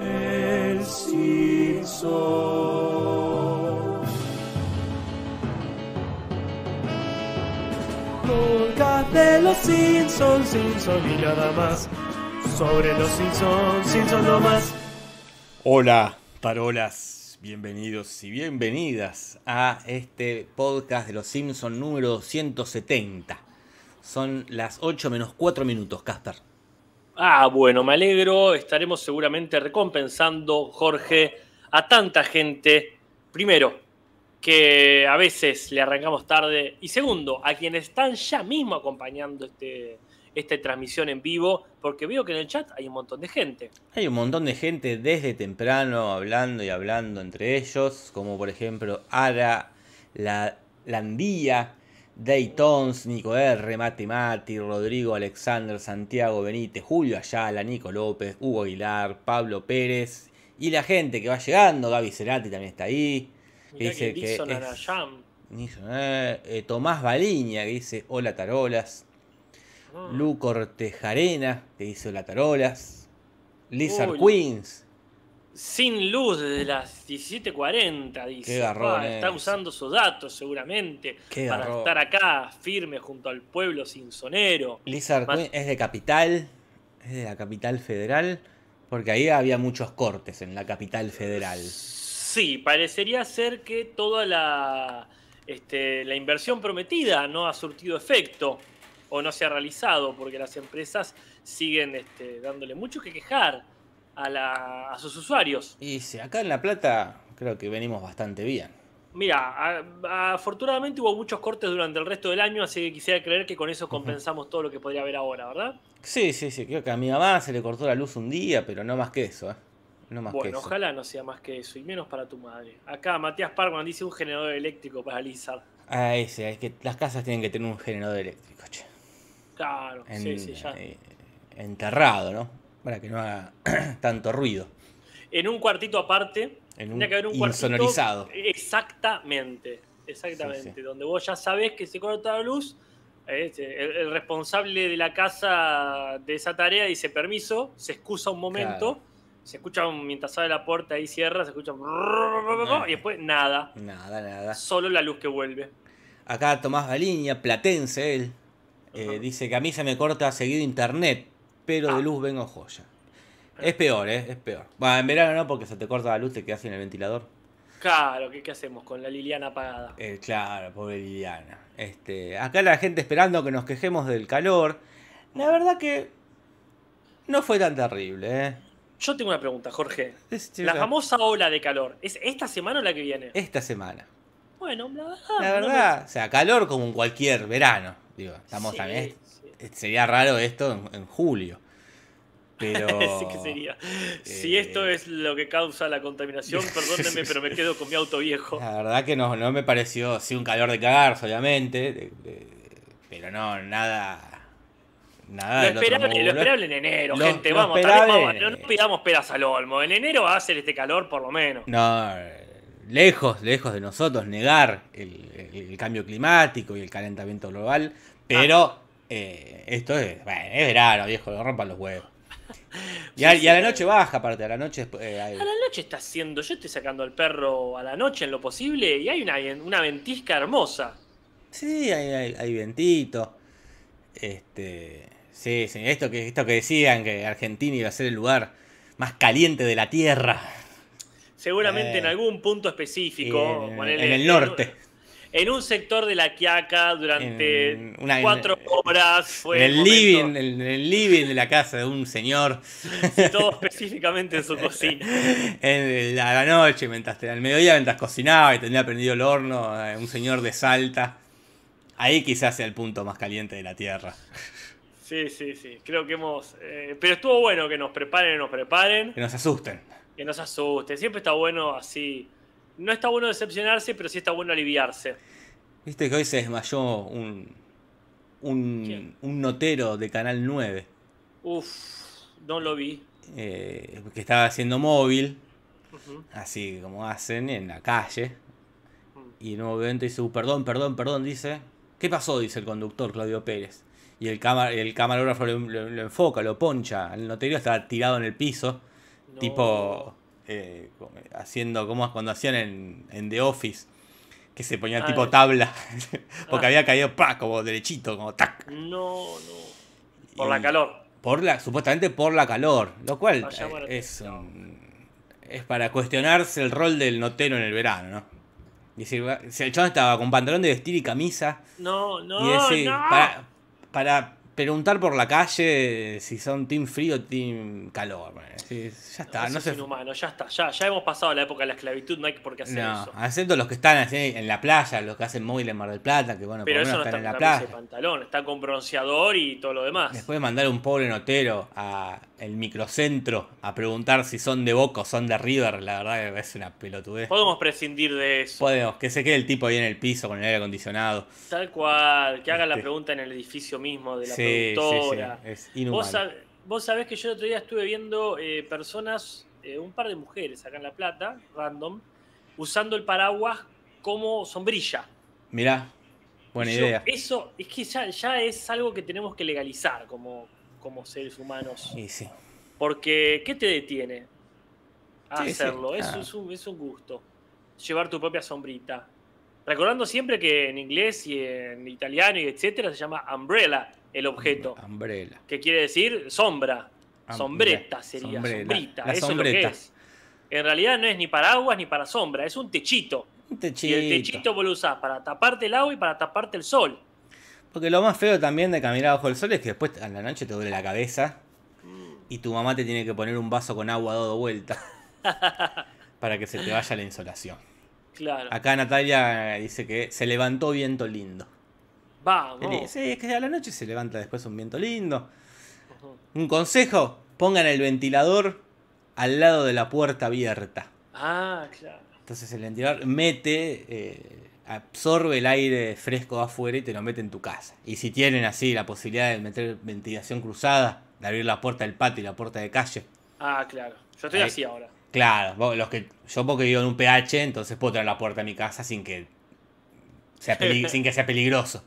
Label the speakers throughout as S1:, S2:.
S1: El Simpson. Podcast de los Simpsons, Simpson y nada más. Sobre los Simpsons, Simpson no más.
S2: Hola, parolas, bienvenidos y bienvenidas a este podcast de los Simpsons número 170. Son las 8 menos 4 minutos, Casper.
S3: Ah, bueno, me alegro. Estaremos seguramente recompensando, Jorge, a tanta gente. Primero, que a veces le arrancamos tarde. Y segundo, a quienes están ya mismo acompañando este, esta transmisión en vivo, porque veo que en el chat hay un montón de gente.
S2: Hay un montón de gente desde temprano hablando y hablando entre ellos, como por ejemplo Ara, la Landía, Daytons, Nico R, Mati Mati, Rodrigo Alexander, Santiago Benítez, Julio Ayala, Nico López, Hugo Aguilar, Pablo Pérez y la gente que va llegando, Gaby Cerati también está ahí. que dice
S3: que
S2: es- eh, eh, Tomás Baliña que dice hola tarolas,
S3: Mm.
S2: Lu Cortejarena que dice hola tarolas, Lizard
S3: Uy.
S2: Queens,
S3: Sin luz desde las 17.40, dice.
S2: Qué garrón
S3: Ah, está usando sus datos seguramente
S2: Qué
S3: para
S2: garrón.
S3: estar acá firme junto al pueblo sinsonero.
S2: Lizard
S3: Más-
S2: Queen es de capital, es de la capital federal, porque ahí había muchos cortes en la capital federal.
S3: Sí, parecería ser que toda la, este, la inversión prometida no ha surtido efecto o no se ha realizado porque las empresas siguen este, dándole mucho que quejar a, la- a sus usuarios.
S2: Y sí, acá en La Plata creo que venimos bastante bien.
S3: Mira, a- afortunadamente hubo muchos cortes durante el resto del año, así que quisiera creer que con eso compensamos todo lo que podría haber ahora, ¿verdad?
S2: Sí, sí, sí, creo que a mi mamá se le cortó la luz un día, pero no más que eso, ¿eh? No más que
S3: Bueno,
S2: eso.
S3: ojalá no sea más que eso, y menos para tu madre. Acá Matías Parkman dice un generador eléctrico para Lizard.
S2: Ah, ese, es que las casas tienen que tener un generador eléctrico, che.
S3: Claro,
S2: En-
S3: sí, sí, ya.
S2: eh, enterrado, ¿no? Para que no haga tanto ruido.
S3: En un cuartito aparte,
S2: En un
S3: que haber un cuartito.
S2: insonorizado.
S3: Exactamente, exactamente.
S2: Sí, sí.
S3: Donde vos ya sabés que se corta la luz. eh, el, el responsable de la casa de esa tarea dice permiso, se excusa un momento,
S2: Claro.
S3: se escucha un- mientras abre la puerta y cierra, se escucha y después nada,
S2: Nada, nada.
S3: solo la luz que vuelve.
S2: Acá Tomás Baliña, platense él, eh, dice que a mí se me corta seguido internet, pero
S3: Ah.
S2: de luz vengo joya. Es peor, ¿eh? Es peor. Bueno, en verano no, porque se te corta la luz, te quedas sin el ventilador.
S3: Claro, ¿qué, qué hacemos con la Liliana apagada?
S2: Eh, claro, pobre Liliana. Este, acá la gente esperando que nos quejemos del calor. La verdad que no fue tan terrible, ¿eh?
S3: Yo tengo una pregunta, Jorge. La famosa ola de calor, ¿es esta semana o la que viene?
S2: Esta semana.
S3: Bueno, la verdad.
S2: La
S3: no me-
S2: verdad, o sea, calor como en cualquier verano. Digo, estamos
S3: Sí,
S2: también.
S3: Sí.
S2: Sería raro esto en, en julio. Pero.
S3: sí que sería. Si
S2: eh,
S3: esto es lo que causa la contaminación, perdónenme, pero me quedo con mi auto viejo.
S2: La verdad que no, no me pareció, sí, un calor de cagarse, obviamente, de- de- pero no, nada, nada
S3: Lo esperable, lo esperable en enero,
S2: Lo-
S3: gente.
S2: lo
S3: vamos,
S2: esperable
S3: también vamos, no, pidamos peras al olmo. En enero va a hacer este calor, por lo menos.
S2: No, eh, lejos, lejos de nosotros negar el, el- el cambio climático y el calentamiento global, pero
S3: Ah.
S2: Eh, esto es, bueno, es verano, viejo, lo rompan los huevos. Y a, y a la noche baja, aparte, a la noche eh, hay-
S3: A la noche está haciendo, yo estoy sacando al perro a la noche en lo posible y hay una, una ventisca hermosa.
S2: Sí, hay, hay, hay vientito. Este. Sí, sí, esto que, esto que decían que Argentina iba a ser el lugar más caliente de la tierra.
S3: Seguramente
S2: Eh.
S3: en algún punto específico.
S2: En el norte.
S3: En un sector de la Quiaca durante
S2: En una-
S3: cuatro
S2: en-
S3: horas fue
S2: En el living, en el, living de la casa de un señor.
S3: y todo específicamente en su cocina.
S2: En la noche, mientras al mediodía, mientras cocinaba y tenía prendido el horno, eh, un señor de Salta. Ahí quizás sea el punto más caliente de la tierra.
S3: Sí, sí, sí. Creo que hemos. eh, pero estuvo bueno que nos preparen, nos preparen,
S2: Que nos asusten.
S3: que nos asusten. Siempre está bueno así. No está bueno decepcionarse, pero sí está bueno aliviarse.
S2: Viste que hoy se desmayó un, un, notero de Canal 9
S3: Uf, no lo vi.
S2: eh, que estaba haciendo móvil, así como hacen en la calle.
S3: Mm.
S2: Y en un momento dice, "Uh, perdón, perdón, perdón, dice. ¿Qué pasó? Dice el conductor Claudio Pérez. Y el, cámara, el camarógrafo lo, lo- lo enfoca, lo poncha. El notero estaba tirado en el piso.
S3: No.
S2: Tipo, eh, como- haciendo como cuando hacían en, en The Office, que se ponían
S3: Ah,
S2: tipo
S3: eh.
S2: tabla, porque
S3: Ah.
S2: había caído pa, como derechito, como tac.
S3: No, no. Por
S2: Y-
S3: la calor.
S2: Por la, supuestamente por la calor, lo cual
S3: llamar la
S2: eh, es,
S3: atención.
S2: un- es para cuestionarse el rol del notero en el verano, ¿no? Y decir, si el chabón estaba con pantalón de vestir y camisa,
S3: No, no,
S2: y decir,
S3: no.
S2: para, para preguntar por la calle si son team frío o team calor. sí, ya está,
S3: Eso
S2: no
S3: es
S2: se
S3: inhumano, ya está, ya, ya hemos pasado la época de la esclavitud, no hay por qué hacer
S2: No,
S3: eso.
S2: excepto los que están así en la playa, los que hacen móvil en Mar del Plata, que bueno,
S3: Pero
S2: por
S3: eso no
S2: menos
S3: está
S2: están
S3: con
S2: en la playa.
S3: pantalón, está con bronceador y todo lo demás.
S2: Después de mandar un pobre notero a el microcentro a preguntar si son de Boca o son de River, la verdad que es una pelotudez.
S3: Podemos prescindir de eso.
S2: Podemos, que se quede el tipo ahí en el piso con el aire acondicionado.
S3: Tal cual, que haga la
S2: Este.
S3: pregunta en el edificio mismo de la
S2: Sí, sí, sí,
S3: productora.
S2: es
S3: Vos,
S2: inhumano.
S3: sab- vos sabés que yo el otro día estuve viendo eh, personas, eh, un par de mujeres acá en La Plata, random, usando el paraguas como sombrilla.
S2: Mirá, buena
S3: yo,
S2: idea.
S3: Eso es que ya, ya es algo que tenemos que legalizar como, como seres humanos.
S2: Y sí.
S3: Porque, ¿qué te detiene a
S2: Sí, sí,
S3: hacerlo? Eso
S2: ah.
S3: es, un, es un gusto. Llevar tu propia sombrita. Recordando siempre que en inglés y en italiano y etcétera se llama umbrella el objeto.
S2: Umbrella.
S3: que quiere decir sombra.
S2: Umbrella.
S3: Sombreta sería, sombrita.
S2: La
S3: eso
S2: sombreta.
S3: es lo que es. En realidad no es ni paraguas ni para sombra, es un techito.
S2: Un
S3: Y
S2: techito.
S3: el techito vos lo usás para taparte el agua y para taparte el sol.
S2: Porque lo más feo también de caminar bajo el sol es que después a la noche te duele la cabeza y tu mamá te tiene que poner un vaso con agua dado vuelta para que se te vaya la insolación.
S3: Claro.
S2: Acá Natalia dice que se levantó viento lindo.
S3: Vamos.
S2: Sí, es que a la noche se levanta después un viento lindo. Un consejo, pongan el ventilador al lado de la puerta abierta.
S3: Ah, claro.
S2: Entonces el ventilador mete, eh, absorbe el aire fresco de afuera y te lo mete en tu casa. Y si tienen así la posibilidad de meter ventilación cruzada, de abrir la puerta del patio y la puerta de calle.
S3: Ah, claro. Yo estoy
S2: Ahí.
S3: así ahora.
S2: Claro, los que, yo porque vivo en un PH, entonces puedo tener la puerta de mi casa sin que sea, sin que sea peligroso.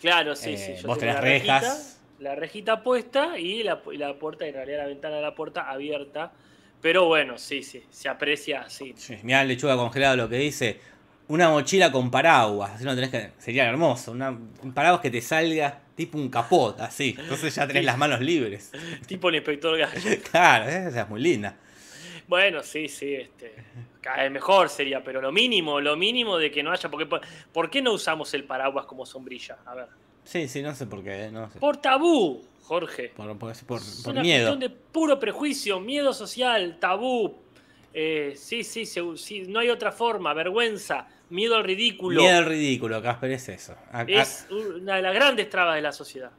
S3: Claro, sí,
S2: Eh,
S3: sí. Yo
S2: vos tenés
S3: la rejita,
S2: rejas.
S3: la rejita puesta y la, y la puerta, en realidad la ventana de la puerta abierta. Pero bueno, sí, sí. Se aprecia así.
S2: Mirá lechuga congelada lo que dice. Una mochila con paraguas. Así no tenés que. Sería hermoso. Una, un paraguas que te salga tipo un capot, así. Entonces ya tenés las manos libres.
S3: tipo el inspector Gallo.
S2: Claro, esa es muy linda.
S3: Bueno, sí, sí, este. Cada vez mejor sería, pero lo mínimo, lo mínimo de que no haya. Porque, ¿Por qué no usamos el paraguas como sombrilla? A ver.
S2: Sí, sí, no sé por qué. No sé.
S3: Por tabú, Jorge.
S2: Por, por- por-
S3: es
S2: por
S3: una
S2: miedo.
S3: cuestión de puro prejuicio, miedo social, tabú. Eh, sí, sí, sí, no hay otra forma, vergüenza, miedo al ridículo.
S2: Miedo al ridículo, Casper, es eso.
S3: Es una de las grandes trabas de la sociedad.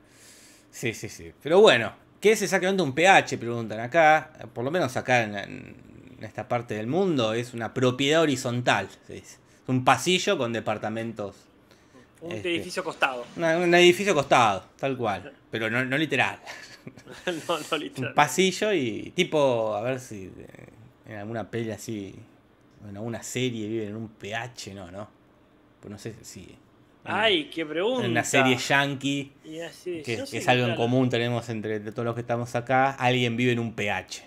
S2: Sí, sí, sí. Pero bueno, ¿qué es exactamente un pH? Preguntan acá. Por lo menos acá en, en esta parte del mundo es una propiedad horizontal. se dice. Es un pasillo con departamentos.
S3: Un
S2: Este.
S3: edificio costado.
S2: Una- un edificio costado, tal cual. Pero no, no literal.
S3: no, no
S2: Un
S3: literal.
S2: pasillo y tipo, a ver si eh, en alguna peli así, en alguna serie viven en un pH, no, no. Pues no sé si.
S3: Ay, qué pregunta.
S2: En una serie yankee,
S3: así,
S2: que, es algo en común tenemos entre todos los que estamos acá, alguien vive en un pH.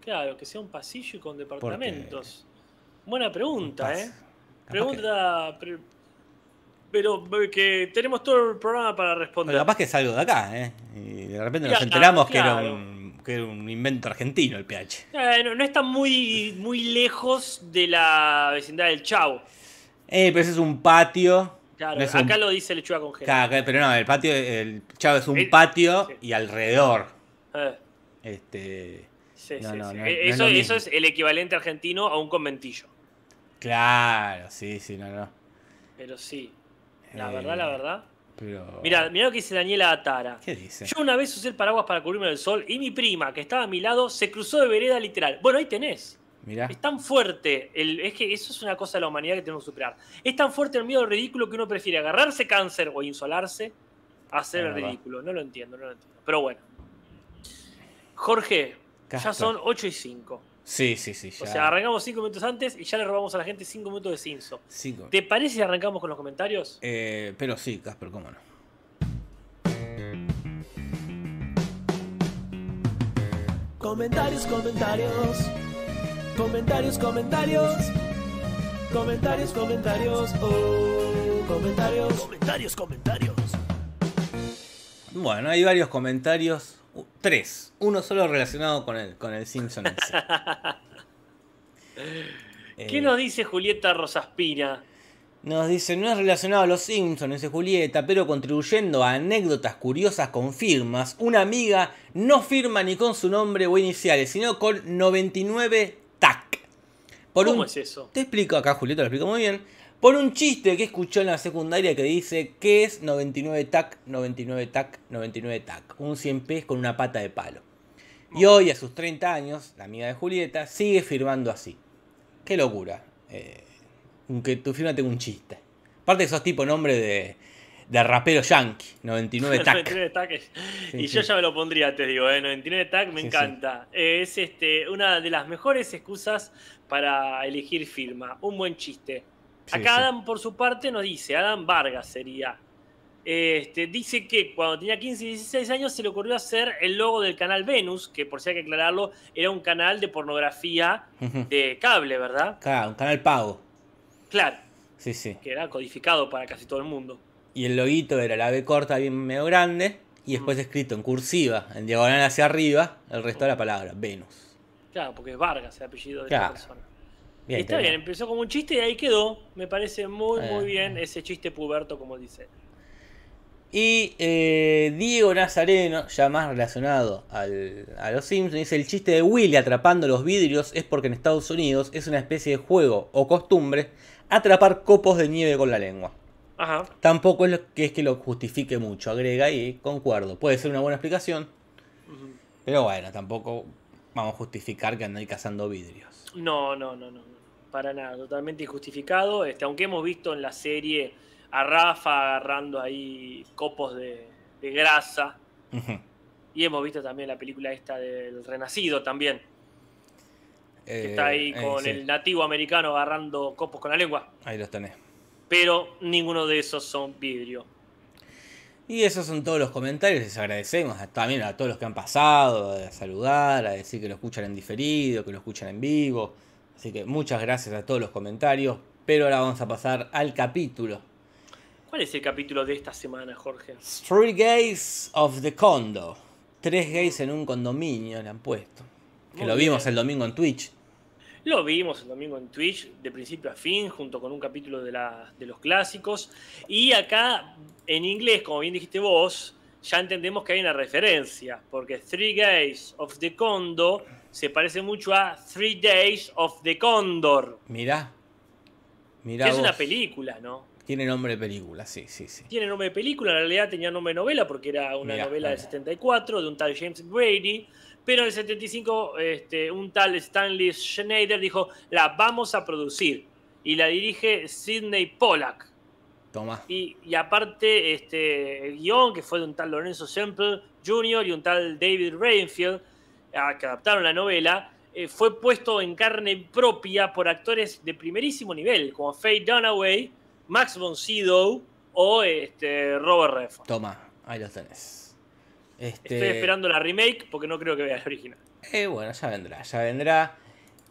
S3: Claro, que sea un pasillo y con departamentos. Buena pregunta, ¿eh? Pregunta. pre- pero eh, que tenemos todo el programa para responder.
S2: pero capaz que es algo de acá, ¿eh? Y de repente nos enteramos que, era un, que era un invento argentino el pH.
S3: Eh, no, no está muy, muy lejos de la vecindad del Chavo.
S2: Eh, pero ese es un patio.
S3: Claro,
S2: no es un-
S3: acá lo dice Lechuga congelada.
S2: Ca- pero no, el patio, el chavo es un
S3: El-
S2: patio
S3: sí.
S2: y alrededor.
S3: Eh,
S2: Este.
S3: sí,
S2: No,
S3: sí,
S2: no,
S3: sí. Eh,
S2: es
S3: eso, eso es el equivalente argentino a un conventillo.
S2: Claro, sí, sí, no, no.
S3: Pero sí. La verdad, la verdad.
S2: Pero.
S3: Mira, mira lo que dice Daniela Atara.
S2: ¿Qué dice?
S3: Yo una vez usé el paraguas para cubrirme del sol y mi prima, que estaba a mi lado, se cruzó de vereda literal. Bueno, ahí tenés.
S2: Mirá.
S3: Es tan fuerte, el, es que eso es una cosa de la humanidad que tenemos que superar. Es tan fuerte el miedo al ridículo que uno prefiere agarrarse cáncer o insolarse a hacer el ridículo. No lo entiendo, no lo entiendo. Pero bueno. Jorge, ya son 8 y 5.
S2: Sí, sí, sí. Ya.
S3: O sea, arrancamos 5 minutos antes y ya le robamos a la gente 5 minutos de cinzo.
S2: Cinco.
S3: ¿Te parece si arrancamos con los comentarios?
S2: Eh, pero sí, Casper, cómo no.
S1: Comentarios, comentarios. Comentarios, comentarios. Comentarios, comentarios. Oh, comentarios. Comentarios, comentarios.
S2: Bueno, hay varios comentarios. Tres. Uno solo relacionado con el, con el Simpson. sí.
S3: ¿Qué
S2: Eh,
S3: nos dice Julieta Rosaspina?
S2: Nos dice, no es relacionado a los Simpsons, dice Julieta, pero contribuyendo a anécdotas curiosas con firmas, una amiga no firma ni con su nombre o iniciales, sino con 99 TAC. Por
S3: ¿Cómo
S2: un-
S3: es eso?
S2: Te explico acá, Julieta lo explico muy bien. Por un chiste que escuchó en la secundaria que dice, ¿qué es 99 TAC, 99 TAC, 99 TAC? Un 100 pies con una pata de palo. Y hoy, a sus 30 años, la amiga de Julieta sigue firmando así. Qué locura. Eh, que tu firma tenga un chiste. Aparte sos tipo nombre de, de rapero yankee, 99 TAC.
S3: 99 TAC es-
S2: Sí,
S3: y
S2: sí.
S3: yo ya me lo pondría, te digo, ¿eh? 99 TAC me
S2: Sí,
S3: encanta. Eh, es este, una de las mejores excusas para elegir firma. Un buen chiste.
S2: Sí,
S3: Acá
S2: sí.
S3: Adam, por su parte, nos dice, Adam Vargas sería. Este, dice que cuando tenía 15 y 16 años se le ocurrió hacer el logo del canal Venus, que por si hay que aclararlo, era un canal de pornografía de cable, ¿verdad?
S2: Claro, un canal pago.
S3: Claro,
S2: Sí, sí.
S3: que era codificado para casi todo el mundo.
S2: Y el loguito era la B corta bien medio grande. Y después escrito en cursiva, en diagonal hacia arriba, el resto de la palabra, Venus.
S3: Claro, porque es Vargas el apellido de
S2: Claro.
S3: persona.
S2: Bien,
S3: Está bien, empezó como un chiste y ahí quedó. Me parece muy, muy bien ese chiste puberto, como dice.
S2: Y eh, Diego Nazareno, ya más relacionado al- a los Simpsons, dice el chiste de Willy atrapando los vidrios es porque en Estados Unidos es una especie de juego o costumbre atrapar copos de nieve con la lengua.
S3: Ajá.
S2: Tampoco es lo que es que lo justifique mucho, agrega y concuerdo. Puede ser una buena explicación, pero bueno, tampoco vamos a justificar que andáis cazando vidrios.
S3: No, no, no, no. Para nada, totalmente injustificado. Este, aunque hemos visto en la serie a Rafa agarrando ahí copos de, de grasa. Y hemos visto también la película esta del Renacido también. Que
S2: Eh,
S3: está ahí
S2: eh,
S3: con
S2: sí,
S3: el nativo americano agarrando copos con la lengua.
S2: Ahí los tenés.
S3: Pero ninguno de esos son vidrio.
S2: Y esos son todos los comentarios, les agradecemos también a todos los que han pasado, a saludar, a decir que lo escuchan en diferido, que lo escuchan en vivo. Así que muchas gracias a todos los comentarios, pero ahora vamos a pasar al capítulo.
S3: ¿Cuál es el capítulo de esta semana, Jorge?
S2: Three Gays of the Condo. Tres gays en un condominio le han puesto. Que
S3: Muy
S2: lo vimos
S3: bien.
S2: el domingo en Twitch.
S3: Lo vimos el domingo en Twitch, de principio a fin, junto con un capítulo de, la- de los clásicos. Y acá, en inglés, como bien dijiste vos, ya entendemos que hay una referencia, porque Three Days of the Condo se parece mucho a Three Days of the Condor,
S2: Mirá. Mirá
S3: que es una película, ¿no?
S2: Tiene nombre de película, sí, sí, sí.
S3: Tiene nombre de película, en realidad tenía nombre de novela porque era una
S2: Mirá,
S3: novela del
S2: mirá.
S3: 74 de un tal James Brady, pero en el 75 este, un tal Stanley Schneider dijo, la vamos a producir y la dirige Sidney Pollack.
S2: Toma.
S3: Y, y aparte este, el guion que fue de un tal Lorenzo Semple Jr. y un tal David Rainfield, ah, que adaptaron la novela, eh, fue puesto en carne propia por actores de primerísimo nivel, como Faye Dunaway, Max von Sydow o este, Robert Redford.
S2: Toma, ahí los tenés. Este...
S3: Estoy esperando la remake porque no creo que vea la original.
S2: Eh, bueno, ya vendrá, ya vendrá.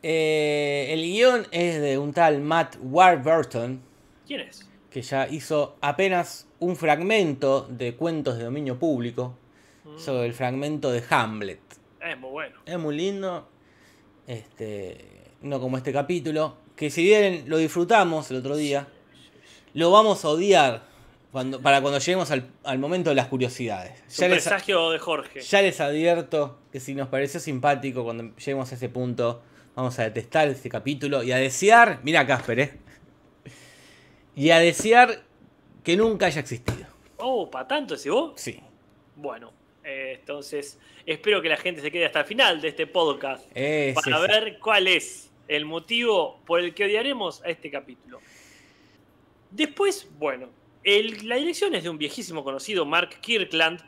S2: Eh, el guion es de un tal Matt Warburton,
S3: ¿Quién es?
S2: que ya hizo apenas un fragmento de cuentos de dominio público.
S3: Mm,
S2: Hizo el fragmento de Hamlet.
S3: Es muy bueno.
S2: Es muy lindo. Este, no como este capítulo. Que si bien lo disfrutamos el otro día, lo vamos a odiar cuando, para cuando lleguemos al, al momento de las curiosidades.
S3: Es un
S2: Ya les,
S3: presagio de Jorge.
S2: ya les advierto que si nos pareció simpático cuando lleguemos a ese punto, vamos a detestar este capítulo y a desear, mira Casper, ¿eh? Y a desear que nunca haya existido.
S3: Oh, ¿para tanto ese vos?
S2: Sí.
S3: Bueno, eh, entonces espero que la gente se quede hasta el final de este podcast
S2: Eh,
S3: para
S2: sí.
S3: ver cuál es el motivo por el que odiaremos a este capítulo. Después, bueno, el- la dirección es de un viejísimo conocido, Mark Kirkland,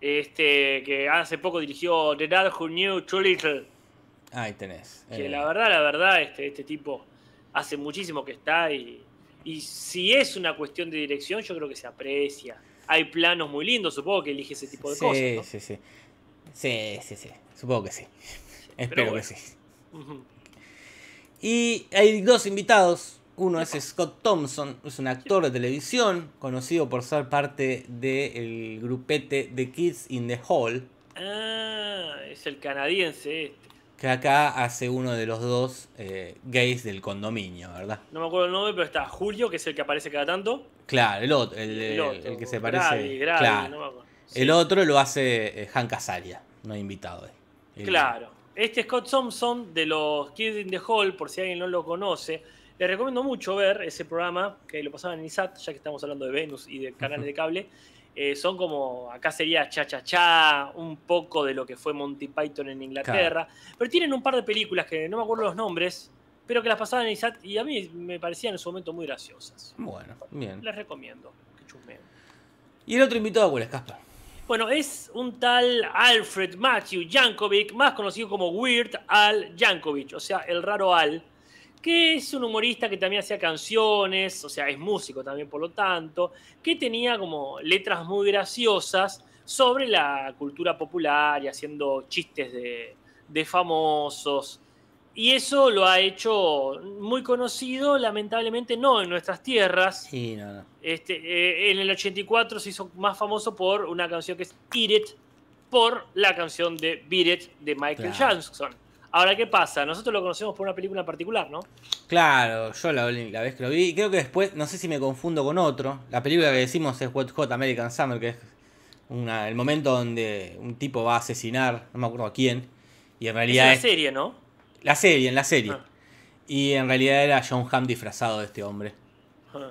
S3: este, que hace poco dirigió The Dad Who Knew Too Little.
S2: Ahí tenés.
S3: Que
S2: Eh,
S3: la verdad, la verdad, este, este tipo hace muchísimo que está y, y si es una cuestión de dirección, yo creo que se aprecia. Hay planos muy lindos, supongo que elige ese tipo de
S2: sí,
S3: cosas. ¿no?
S2: sí, sí. Sí, sí, sí. Supongo que sí.
S3: pero
S2: Espero
S3: bueno.
S2: que sí. Y hay dos invitados. Uno es Scott Thompson, es un actor de televisión conocido por ser parte del grupete The Kids in the Hall,
S3: Ah, es el canadiense este.
S2: Que acá hace uno de los dos eh, gays del condominio, ¿verdad?
S3: No me acuerdo el nombre, pero está Julio, que es el que aparece cada tanto.
S2: Claro, el otro, el,
S3: El,
S2: el-
S3: otro,
S2: el que se parece. Claro.
S3: no me acuerdo. Sí,
S2: El otro lo hace eh, Hank Azaria, no invitado. eh.
S3: Claro. Este Scott Thompson de los Kids in the Hall, por si alguien no lo conoce, le recomiendo mucho ver ese programa que lo pasaban en ISAT, ya que estamos hablando de Venus y de canales de cable. Eh, son como, acá sería Cha Cha Cha, un poco de lo que fue Monty Python en Inglaterra. Pero tienen un par de películas que no me acuerdo los nombres, pero que las pasaban en ISAT y a mí me parecían en su momento muy graciosas.
S2: Bueno, bien.
S3: Les recomiendo que chusmeen.
S2: ¿Y el otro invitado cuál es, Casper?
S3: Bueno, es un tal Alfred Matthew Jankovic, más conocido como Weird Al Jankovic, o sea, el raro Al, que es un humorista que también hacía canciones, o sea, es músico también por lo tanto, que tenía como letras muy graciosas sobre la cultura popular y haciendo chistes de, de famosos. Y eso lo ha hecho muy conocido, lamentablemente no en nuestras tierras,
S2: Sí, no, no.
S3: este, eh, en el 84 se hizo más famoso por una canción que es Eat It, por la canción de Beat It de Michael
S2: Claro.
S3: Jackson. Ahora, ¿qué pasa? Nosotros lo conocemos por una película en particular, ¿no?
S2: Claro, yo la, la vez que lo vi, creo que después, no sé si me confundo con otro. La película que decimos es Wet Hot American Summer, que es una- el momento donde un tipo va a asesinar, no me acuerdo a quién, y en
S3: Es
S2: realidad
S3: una
S2: es,
S3: serie, ¿no?
S2: la serie, en la serie.
S3: Ah.
S2: Y en realidad era John Hamm disfrazado de este hombre.
S3: Ah.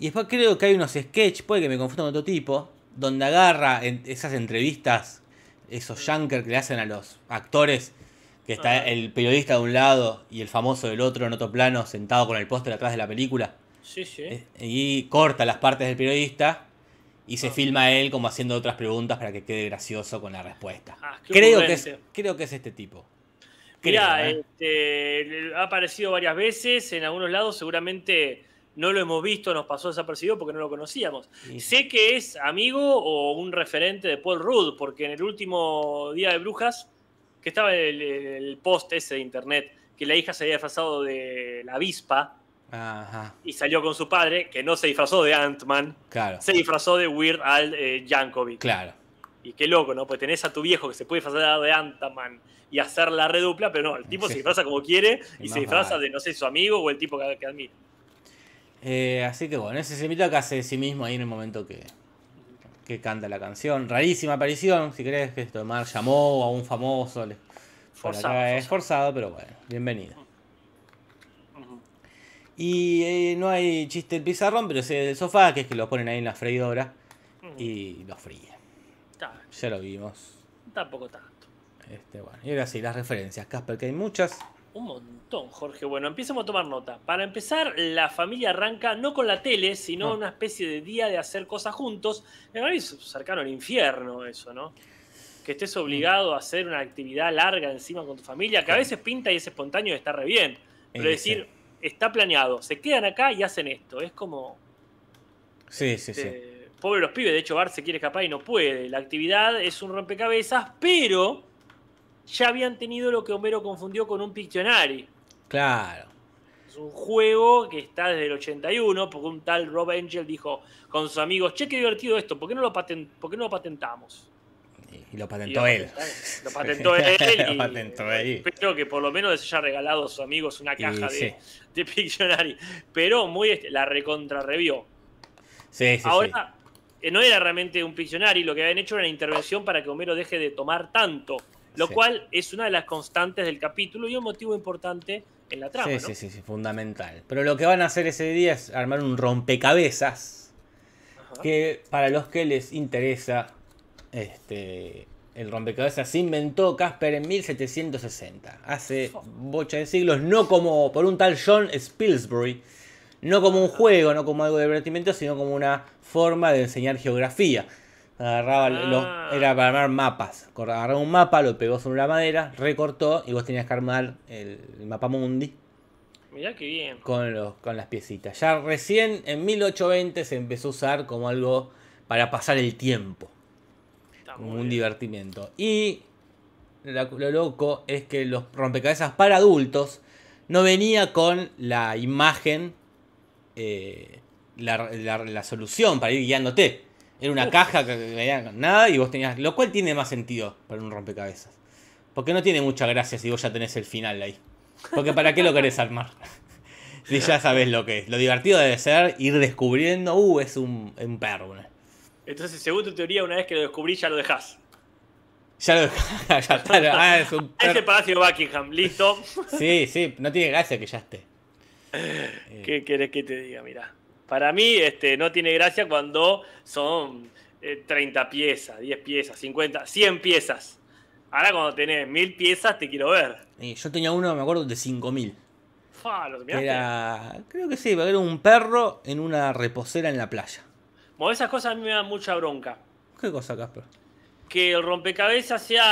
S2: Y después creo que hay unos sketches, puede que me confunda con otro tipo, donde agarra en esas entrevistas, esos yankers que le hacen a los actores, que está el periodista de un lado y el famoso del otro en otro plano, sentado con el póster atrás de la película.
S3: Sí, sí.
S2: Eh, Y corta las partes del periodista y se
S3: Ah.
S2: filma a él como haciendo otras preguntas para que quede gracioso con la respuesta.
S3: Ah,
S2: creo, que es, creo que es este tipo.
S3: Mirá,
S2: ¿eh?
S3: este, ha aparecido varias veces en algunos lados, seguramente no lo hemos visto, nos pasó desapercibido porque no lo conocíamos. Sé que es amigo o un referente de Paul Rudd, porque en el último día de Brujas, que estaba el, el post ese de internet, que la hija se había disfrazado de la avispa
S2: Ajá,
S3: y salió con su padre, que no se disfrazó de Ant-Man,
S2: claro.
S3: se disfrazó de Weird Al eh, Yankovic.
S2: Claro.
S3: Y qué loco, ¿no? Pues tenés a tu viejo que se puede disfrazar de Ant-Man y hacer la redupla, pero no, el tipo
S2: Sí.
S3: se disfraza como quiere
S2: Y
S3: se disfraza
S2: vale.
S3: de, no sé, su amigo o el tipo que, que admira.
S2: Eh, así que bueno, ese se invita que hace de sí mismo ahí en el momento que, que canta la canción. Rarísima aparición, si crees que esto Mar llamó a un famoso. le-
S3: Forzado,
S2: acá es
S3: forzado.
S2: pero bueno, bienvenido. Y eh, no hay chiste del pizarrón, pero sí del sofá, que es que lo ponen ahí en la freidora y lo fríen. Ya lo vimos.
S3: Tampoco tanto.
S2: Este, bueno, y ahora sí, las referencias, Casper, que hay muchas.
S3: Un montón, Jorge. Bueno, empecemos a tomar nota. Para empezar, la familia arranca no con la tele, sino
S2: No.
S3: una especie de día de hacer cosas juntos. En realidad es cercano al infierno eso, ¿no? Que estés obligado a hacer una actividad larga encima con tu familia, que a veces pinta y es espontáneo y está re bien. Pero
S2: Eh,
S3: decir, está planeado, se quedan acá y hacen esto. Es como,
S2: Sí, sí, sí.
S3: eh, pobre los pibes, de hecho Bart se quiere escapar y no puede. La actividad es un rompecabezas, pero ya habían tenido lo que Homero confundió con un Pictionary.
S2: Claro.
S3: Es un juego que está desde el 81, porque un tal Rob Angel dijo con sus amigos, che, qué divertido esto, ¿por qué no lo, paten- por qué no lo patentamos?
S2: Y, y lo patentó él.
S3: Lo patentó él.
S2: Lo
S3: y
S2: patentó él.
S3: Espero que por lo menos les haya regalado a sus amigos una caja de, de Pictionary. Pero muy este, la recontra revió.
S2: Sí, sí, sí.
S3: Ahora, eh, no era realmente un Pictionary, lo que habían hecho era una intervención para que Homero deje de tomar tanto. Lo
S2: Sí.
S3: cual es una de las constantes del capítulo y un motivo importante en la trama.
S2: Sí,
S3: ¿no?
S2: sí, sí, sí, fundamental. Pero lo que van a hacer ese día es armar un rompecabezas
S3: Ajá.
S2: que para los que les interesa, este, el rompecabezas se inventó Casper en 1760, hace bocha de siglos, no como por un tal John Spilsbury, no como un juego, no como algo de divertimento, sino como una forma de enseñar geografía. Agarraba los-
S3: Ah.
S2: era para armar mapas. Agarraba un mapa, lo pegó sobre la madera, recortó y vos tenías que armar el, el mapa mundi
S3: Mirá qué bien.
S2: con, los, con las piecitas. Ya recién en 1820 se empezó a usar como algo para pasar el tiempo,
S3: Está
S2: como un
S3: bien.
S2: divertimiento. Y lo loco es que los rompecabezas para adultos no venía con la imagen, eh, la, la- la solución para ir guiándote. Era una
S3: Uf.
S2: caja que venía con nada y vos tenías. Lo cual tiene más sentido para un rompecabezas. Porque no tiene mucha gracia si vos ya tenés el final ahí. Porque ¿para qué lo querés armar? si ya sabés lo que es. Lo divertido debe ser ir descubriendo, uh, es un, un perro. ¿no?
S3: Entonces, según tu teoría, una vez que lo descubrí, ya lo dejás.
S2: Ya lo ya está. Ah, es un perro.
S3: Palacio de Buckingham, listo.
S2: Sí, sí, no tiene gracia que ya esté. Eh,
S3: ¿Qué querés que te diga? Mira. Para mí, este, no tiene gracia cuando son eh, 30 piezas, 10 piezas, 50, 100 piezas. Ahora cuando tenés 1000 piezas, te quiero ver.
S2: eh, yo tenía uno, me acuerdo, de 5000.
S3: Fa, ¿lo terminaste?
S2: Era. Creo que sí, era un perro en una reposera en la playa.
S3: Bueno, esas cosas a mí me dan mucha bronca.
S2: ¿Qué cosa, Casper?
S3: Que el rompecabezas sea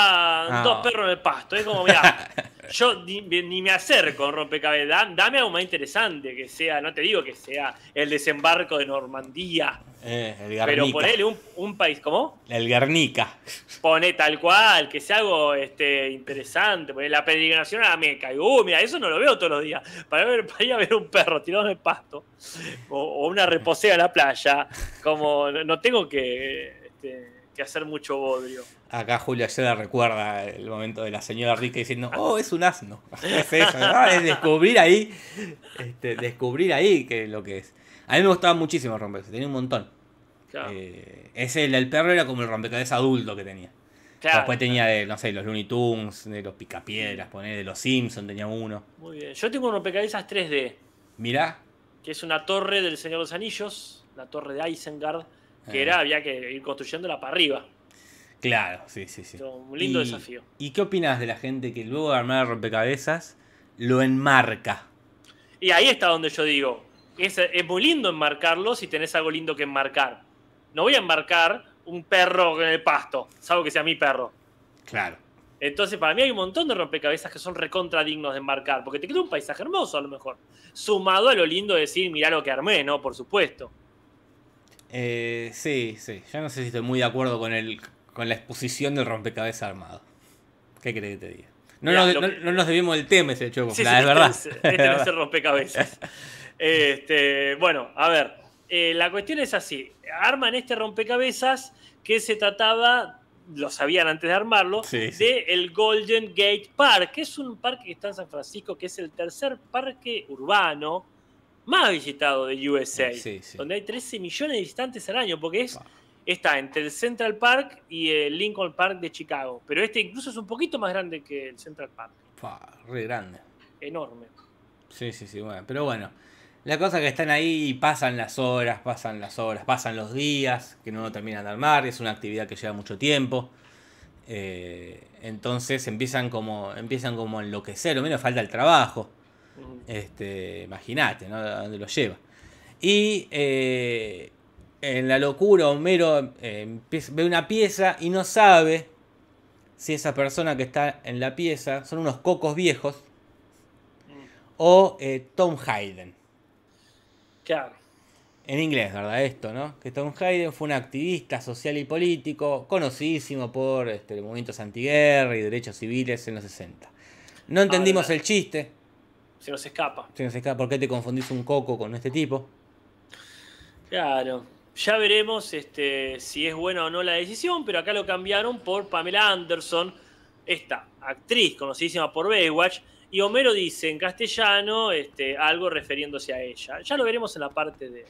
S2: Ah.
S3: dos perros en el pasto. Es como, mira, yo ni, ni me acerco a rompecabezas. Da- Dame algo más interesante, que sea, no te digo que sea el desembarco de Normandía,
S2: Eh, el
S3: pero
S2: Guernica.
S3: ponele un, un país, ¿cómo?
S2: El Guernica.
S3: Pone tal cual, que sea algo este, interesante. Pone la peregrinación a la Meca. Y, uh, mira, eso no lo veo todos los días. Para, ver, para ir a ver un perro tirado en el pasto o, o una reposera en la playa, como no, no tengo que, este, que hacer mucho bodrio.
S2: Acá Julia ya recuerda el momento de la señora rica diciendo, oh, es un asno. Es eso, ¿no? es descubrir ahí, este, descubrir ahí que lo que es. A mí me gustaba muchísimo el rompecabezas, tenía un montón.
S3: Claro,
S2: Eh, ese, el del perro, era como el rompecabezas adulto que tenía.
S3: claro.
S2: Después tenía de, no sé, los Looney Tunes, de los Picapiedras, poner de los Simpsons, tenía uno.
S3: Muy bien. Yo tengo un rompecabezas 3D,
S2: Mirá,
S3: que es una torre del Señor de los Anillos, la torre de Isengard, que
S2: Ah.
S3: era, había que ir construyéndola para arriba.
S2: claro, sí, sí, sí.
S3: Un lindo
S2: Y-
S3: desafío.
S2: ¿Y qué opinas de la gente que luego de armar el rompecabezas lo enmarca?
S3: Y ahí está donde yo digo, es, es muy lindo enmarcarlo si tenés algo lindo que enmarcar. No voy a enmarcar un perro en el pasto, salvo que sea mi perro.
S2: Claro.
S3: Entonces, para mí hay un montón de rompecabezas que son recontra dignos de enmarcar, porque te queda un paisaje hermoso a lo mejor. Sumado a lo lindo de decir, mirá lo que armé, ¿no? Por supuesto.
S2: Eh, sí, sí. Yo no sé si estoy muy de acuerdo con el con la exposición del rompecabezas armado. ¿Qué crees que te diga? No, nos, no,
S3: que-
S2: no nos debimos del tema ese choco.
S3: Sí, sí,
S2: es verdad.
S3: Este, es- este no es el rompecabezas. Este, bueno, a ver. eh, la cuestión es así. Arman este rompecabezas que se trataba, lo sabían antes de armarlo,
S2: Sí, sí.
S3: de el Golden Gate Park, que es un parque que está en San Francisco, que es el tercer parque urbano más visitado de USA.
S2: Sí, sí.
S3: Donde hay 13 millones de visitantes al año, porque es,
S2: Wow.
S3: está entre el Central Park y el Lincoln Park de Chicago. Pero este incluso es un poquito más grande que el Central Park.
S2: Re grande.
S3: Enorme.
S2: Sí, sí, sí, bueno. Pero bueno. La cosa es que están ahí y pasan las horas, pasan las horas, pasan los días, que no lo terminan de armar, es una actividad que lleva mucho tiempo. Eh, entonces empiezan como, empiezan como a enloquecer, o menos falta el trabajo. Este, imagínate, ¿no? A dónde lo lleva. Y eh, en la locura, Homero eh, ve una pieza y no sabe si esa persona que está en la pieza son unos cocos viejos
S3: Mm.
S2: o eh, Tom Hayden.
S3: Claro.
S2: En inglés, ¿verdad? Esto, ¿no? Que Tom Hayden fue un activista social y político conocidísimo por este, movimientos antiguerra y derechos civiles en los 60. No entendimos el chiste.
S3: Se nos escapa.
S2: Se nos escapa, ¿Por qué te confundís un coco con este tipo?
S3: Claro. Ya veremos este, si es buena o no la decisión, pero acá lo cambiaron por Pamela Anderson, esta actriz conocidísima por Baywatch, y Homero dice en castellano este, algo refiriéndose a ella. Ya lo veremos en la parte de,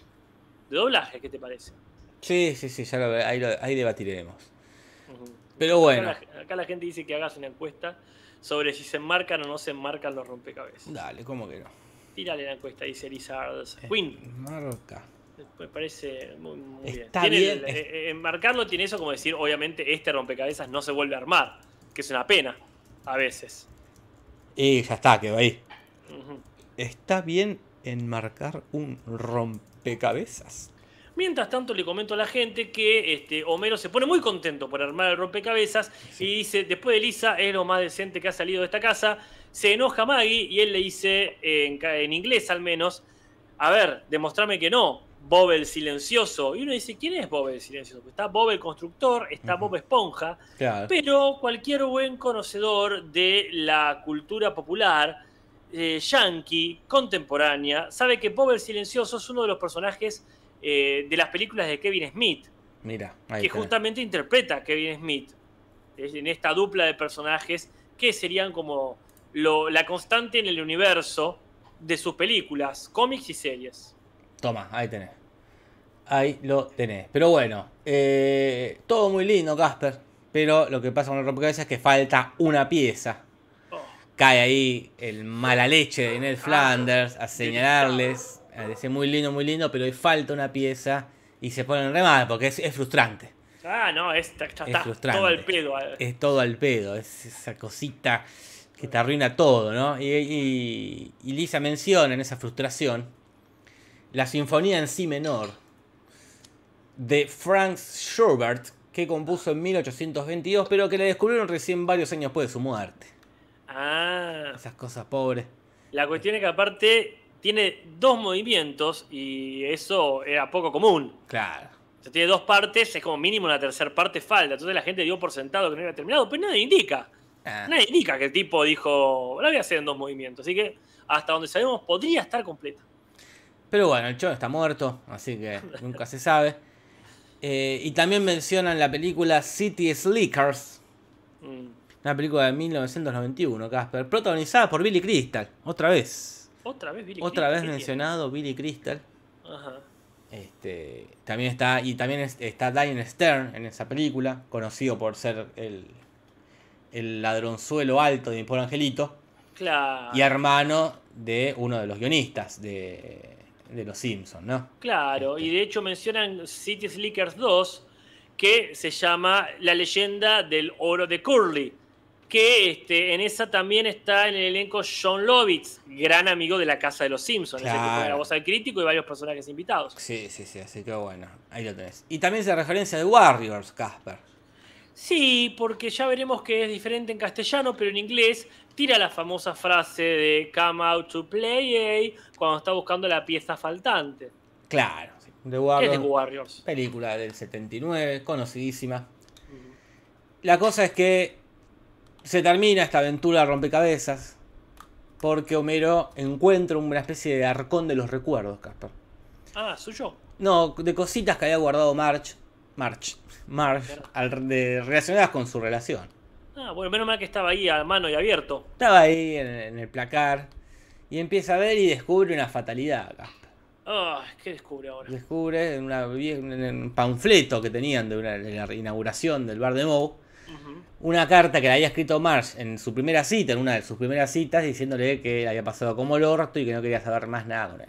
S3: de doblaje, ¿qué te parece?
S2: Sí, sí, sí, ya lo, ahí, lo- ahí debatiremos. Pero bueno.
S3: Acá la, acá la gente dice que hagas una encuesta sobre si se enmarcan o no se enmarcan los rompecabezas.
S2: Dale, ¿cómo que no?
S3: Tírale la encuesta, dice Elizabeth
S2: Eh,
S3: Quinn.
S2: Marca.
S3: Me parece muy, muy bien.
S2: Está bien,
S3: el- eh, eh, enmarcarlo tiene eso como decir, obviamente, este rompecabezas no se vuelve a armar, que es una pena, a veces.
S2: Y ya está, quedó ahí. Está bien enmarcar un rompecabezas.
S3: Mientras tanto, le comento a la gente que este, Homero se pone muy contento por armar el rompecabezas y dice: Después de Lisa, es lo más decente que ha salido de esta casa. Se enoja Maggie y él le dice, en, inglés al menos: A ver, demostrame que no. Bob el Silencioso. Y uno dice, ¿quién es Bob el Silencioso? Está Bob el Constructor, está. Bob Esponja,
S2: Claro.
S3: pero cualquier buen conocedor de la cultura popular eh, yankee contemporánea sabe que Bob el Silencioso es uno de los personajes eh, de las películas de Kevin Smith,
S2: Mira, ahí
S3: que
S2: tenés.
S3: justamente interpreta a Kevin Smith Es en esta dupla de personajes que serían como lo- la constante en el universo de sus películas, cómics y series.
S2: Toma, ahí tenés. Ahí lo tenés. Pero bueno, eh, todo muy lindo, Casper. Pero lo que pasa con el rompecabezas es que falta una pieza.
S3: Oh,
S2: Cae ahí el mala leche de Ned Flanders a señalarles. Decir muy lindo, muy lindo, pero hoy falta una pieza. Y se ponen re mal porque es, es frustrante.
S3: Ah, no, es, ya está,
S2: frustrante.
S3: todo el pedo. eh.
S2: Es todo al pedo. Es esa cosita que te arruina todo, ¿no? Y, y- y Lisa menciona en esa frustración la sinfonía en si menor de Frank Schubert que compuso en 1822, pero que le descubrieron recién varios años después de su muerte.
S3: Ah,
S2: Esas cosas pobres.
S3: la cuestión es que aparte tiene dos movimientos y eso era poco común.
S2: Claro.
S3: O sea, tiene dos partes, es como mínimo la tercera parte falta. Entonces la gente dio por sentado que no había terminado, pero nadie indica.
S2: Ah,
S3: Nadie indica que el tipo dijo, la voy a hacer en dos movimientos. Así que hasta donde sabemos podría estar completa.
S2: Pero bueno, el chon está muerto, así que nunca se sabe. Eh, y también mencionan la película City Slickers,
S3: Mm.
S2: una película de 1991, Casper, protagonizada por Billy Crystal, otra vez.
S3: Otra vez Billy
S2: Otra
S3: Crystal,
S2: vez
S3: ¿qué
S2: mencionado Billy Crystal.
S3: Ajá.
S2: Este, también está, y también es- está Diane Stern en esa película, conocido por ser el, el ladronzuelo alto de Mi Pobre Angelito,
S3: Claro.
S2: y hermano de uno de los guionistas de, de Los Simpsons, ¿no?
S3: Claro, y de hecho mencionan City Slickers 2, que se llama La leyenda del oro de Curly. Que este, en esa también está en el elenco John Lovitz, gran amigo de la casa de los Simpsons. Ese que la voz al crítico y varios personajes invitados.
S2: Sí, sí, sí, así que bueno, ahí lo tenés. Y también se referencia de Warriors, Casper.
S3: Sí, porque ya veremos que es diferente en castellano, pero en inglés tira la famosa frase de Come out to play eh", cuando está buscando la pieza faltante.
S2: Claro, sí, The
S3: ¿Qué es
S2: Warriors.
S3: de Warriors?
S2: Película del 79, conocidísima. La cosa es que se termina esta aventura rompecabezas porque Homero encuentra una especie de arcón de los recuerdos, Casper.
S3: Ah, suyo.
S2: No, de cositas que había guardado March, March, March, al- de- relacionadas con su relación.
S3: Ah, bueno, menos mal que estaba ahí a mano y abierto.
S2: Estaba ahí en, en el placar y empieza a ver y descubre una fatalidad, Casper.
S3: Ah, ¿qué descubre ahora?
S2: Descubre en, una en un panfleto que tenían de, una, de la inauguración del bar de Moe. Una carta que le había escrito Marsh en su primera cita, en una de sus primeras citas, diciéndole que había pasado como el orto y que no quería saber más nada con él.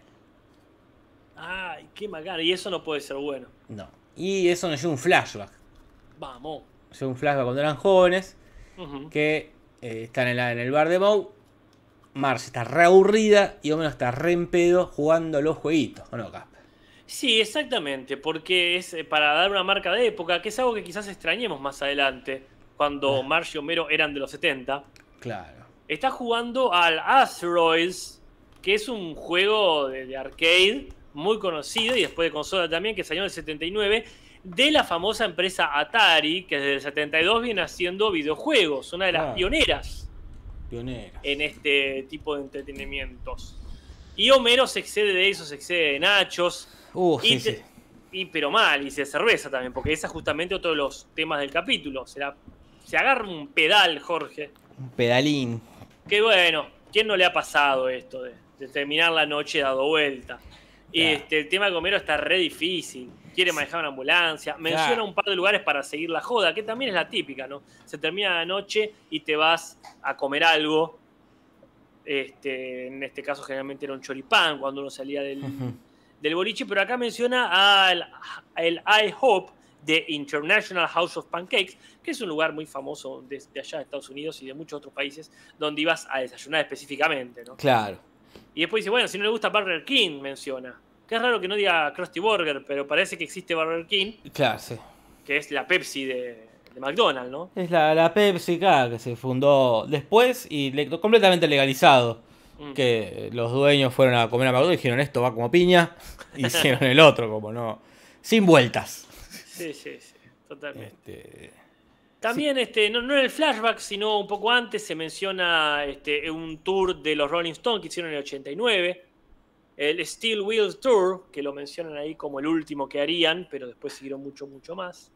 S3: Ay, qué macana. Y eso no puede ser bueno.
S2: No. Y eso nos lleva un flashback.
S3: Vamos.
S2: Nos lleva un flashback cuando eran jóvenes, que eh, están en, la- en el bar de Moe. Marsh está re aburrida y Homero está re en pedo jugando los jueguitos. ¿O no, Casper?
S3: Sí, exactamente, porque es eh, para dar una marca de época, que es algo que quizás extrañemos más adelante, cuando Marge y Homero eran de los 70.
S2: Claro.
S3: Está jugando al Asteroids, que es un juego de, de arcade muy conocido y después de consola también, que salió en el 79, de la famosa empresa Atari, que desde el 72 viene haciendo videojuegos, una de las
S2: Claro.
S3: pioneras
S2: Pionera.
S3: en este tipo de entretenimientos. Y Homero se excede de eso, se excede de nachos,
S2: Uh,
S3: y,
S2: sí,
S3: te-
S2: sí.
S3: y pero mal, y se cerveza también, porque ese es justamente otro de los temas del capítulo. Se, la- se agarra un pedal, Jorge.
S2: Un pedalín.
S3: Que bueno, ¿quién no le ha pasado esto de, de terminar la noche dado vuelta? Y
S2: Claro.
S3: este, el tema de Homero está re difícil. Quiere manejar una ambulancia. Menciona
S2: Claro.
S3: un par de lugares para seguir la joda, que también es la típica, ¿no? Se termina la noche y te vas a comer algo. Este, en este caso generalmente era un choripán cuando uno salía del. Del boliche, pero acá menciona al el IHOP de International House of Pancakes, que es un lugar muy famoso de, de allá de Estados Unidos y de muchos otros países, donde ibas a desayunar específicamente, ¿no?
S2: Claro.
S3: Y después dice, bueno, si no le gusta Burger King, menciona. Que es raro que no diga Krusty Burger, pero parece que existe Burger King,
S2: Claro, sí.
S3: que es la Pepsi de, de McDonald's, ¿no?
S2: Es la, la Pepsi claro, que se fundó después y le- completamente legalizado
S3: Mm.
S2: que los dueños fueron a comer a McDonald's y dijeron esto va como piña, y hicieron el otro, como no, sin vueltas.
S3: Sí, sí, sí, totalmente.
S2: Este,
S3: También, este, no, no en el flashback, sino un poco antes, se menciona este, un tour de los Rolling Stones que hicieron en el 89. El Steel Wheels Tour, que lo mencionan ahí como el último que harían, pero después siguieron mucho, mucho más.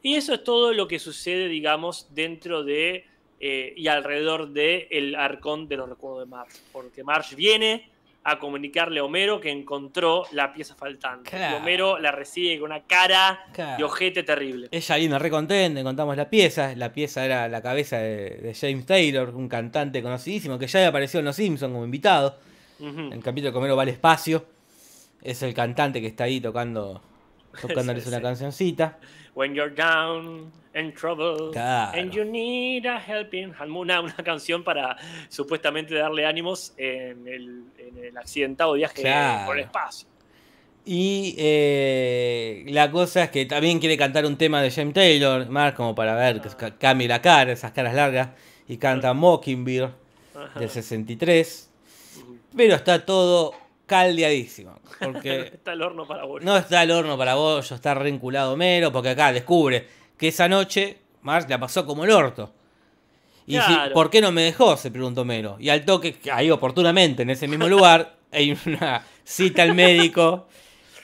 S3: Y eso es todo lo que sucede, digamos, dentro de eh, y alrededor de el arcón de los recuerdos de Marge. Porque Marge viene a comunicarle a Homero que encontró la pieza faltante.
S2: Claro.
S3: Y Homero la recibe con una cara
S2: Claro.
S3: de ojete terrible.
S2: ella vino re contenta, contamos la pieza. La pieza era la cabeza de, de James Taylor, un cantante conocidísimo que ya había aparecido en Los Simpsons como invitado. En el capítulo que Homero va al espacio. Es el cantante que está ahí tocando, tocándoles
S3: Sí,
S2: una
S3: sí.
S2: cancioncita.
S3: When you're down and trouble
S2: Claro.
S3: and you need a helping hand. Una, una canción para supuestamente darle ánimos en el, en el accidentado viaje
S2: Claro.
S3: por el espacio.
S2: Y eh, la cosa es que también quiere cantar un tema de James Taylor, más como para ver que ca- cambie la cara, esas caras largas. Y canta Mockingbird
S3: Ajá.
S2: del 63. Pero está todo caldeadísimo. Porque
S3: Está el horno para vos.
S2: no está el horno para bollo, está reenculado Homero, porque acá descubre que esa noche Marge la pasó como el orto. Y si-. ¿por qué no me dejó? Se preguntó Homero. Y al toque, ahí oportunamente, en ese mismo lugar, hay una cita al médico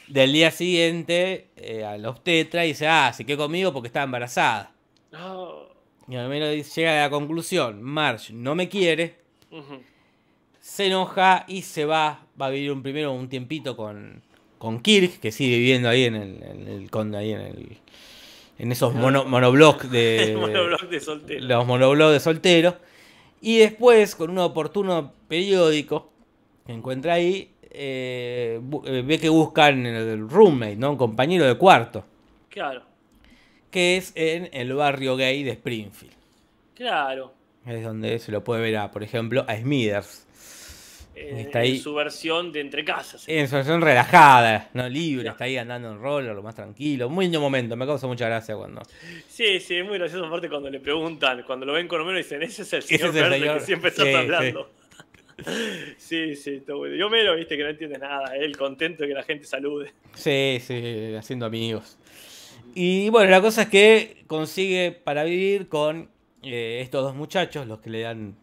S2: del día siguiente, eh, al obstetra, y dice, ah, se quedó conmigo porque estaba embarazada.
S3: Oh.
S2: Y Homero llega a la conclusión, Marge no me quiere,
S3: Ujú.
S2: Se enoja y se va. Va a vivir un primero un tiempito con, con Kirk, que sigue viviendo ahí en el, en el- con- ahí en el- en esos mono, monoblocks de.
S3: Soltero.
S2: Los monoblogs de soltero. Y después, con un oportuno periódico que encuentra ahí, eh, eh, ve que buscan el roommate, ¿no? Un compañero de cuarto.
S3: Claro,
S2: Que es en el barrio gay de Springfield.
S3: claro.
S2: Es donde se lo puede ver a, por ejemplo, a Smithers.
S3: En,
S2: Está
S3: en su versión de entre casas.
S2: En su versión relajada, no libre, está ahí andando en roller, lo más tranquilo. Muy lindo momento, me causa mucha gracia cuando.
S3: Sí, sí, es muy gracioso aparte cuando le preguntan, cuando lo ven con Homero dicen, ese es el señor
S2: es el
S3: verde
S2: señor".
S3: que siempre estás
S2: Sí,
S3: hablando. Sí, sí, está bueno. Y Homero, viste que no entiende nada, él contento de que la gente salude.
S2: Sí, sí, haciendo amigos. Y bueno, la cosa es que consigue para vivir con eh, estos dos muchachos, los que le dan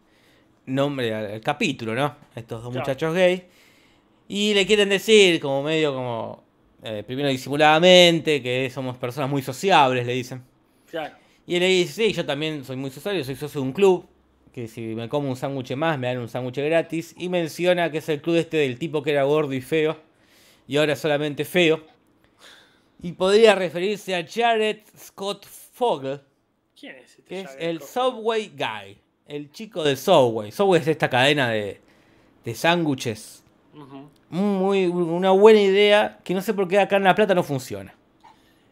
S2: nombre al, al capítulo, ¿no? Estos dos
S3: Claro.
S2: muchachos gay. Y le quieren decir, como medio como, eh, primero disimuladamente, que somos personas muy sociables, le dicen.
S3: Claro.
S2: Y él le dice, sí, yo también soy muy sociable, soy socio de un club, que si me como un sándwich más me dan un sándwich gratis. Y menciona que es el club este del tipo que era gordo y feo, y ahora es solamente feo. Y podría referirse a Jared Scott Fogel,
S3: ¿Quién es este?
S2: que es el? Subway Guy, el chico del Subway. Subway es esta cadena de, de sándwiches. Muy, una buena idea, que no sé por qué acá en La Plata no funciona.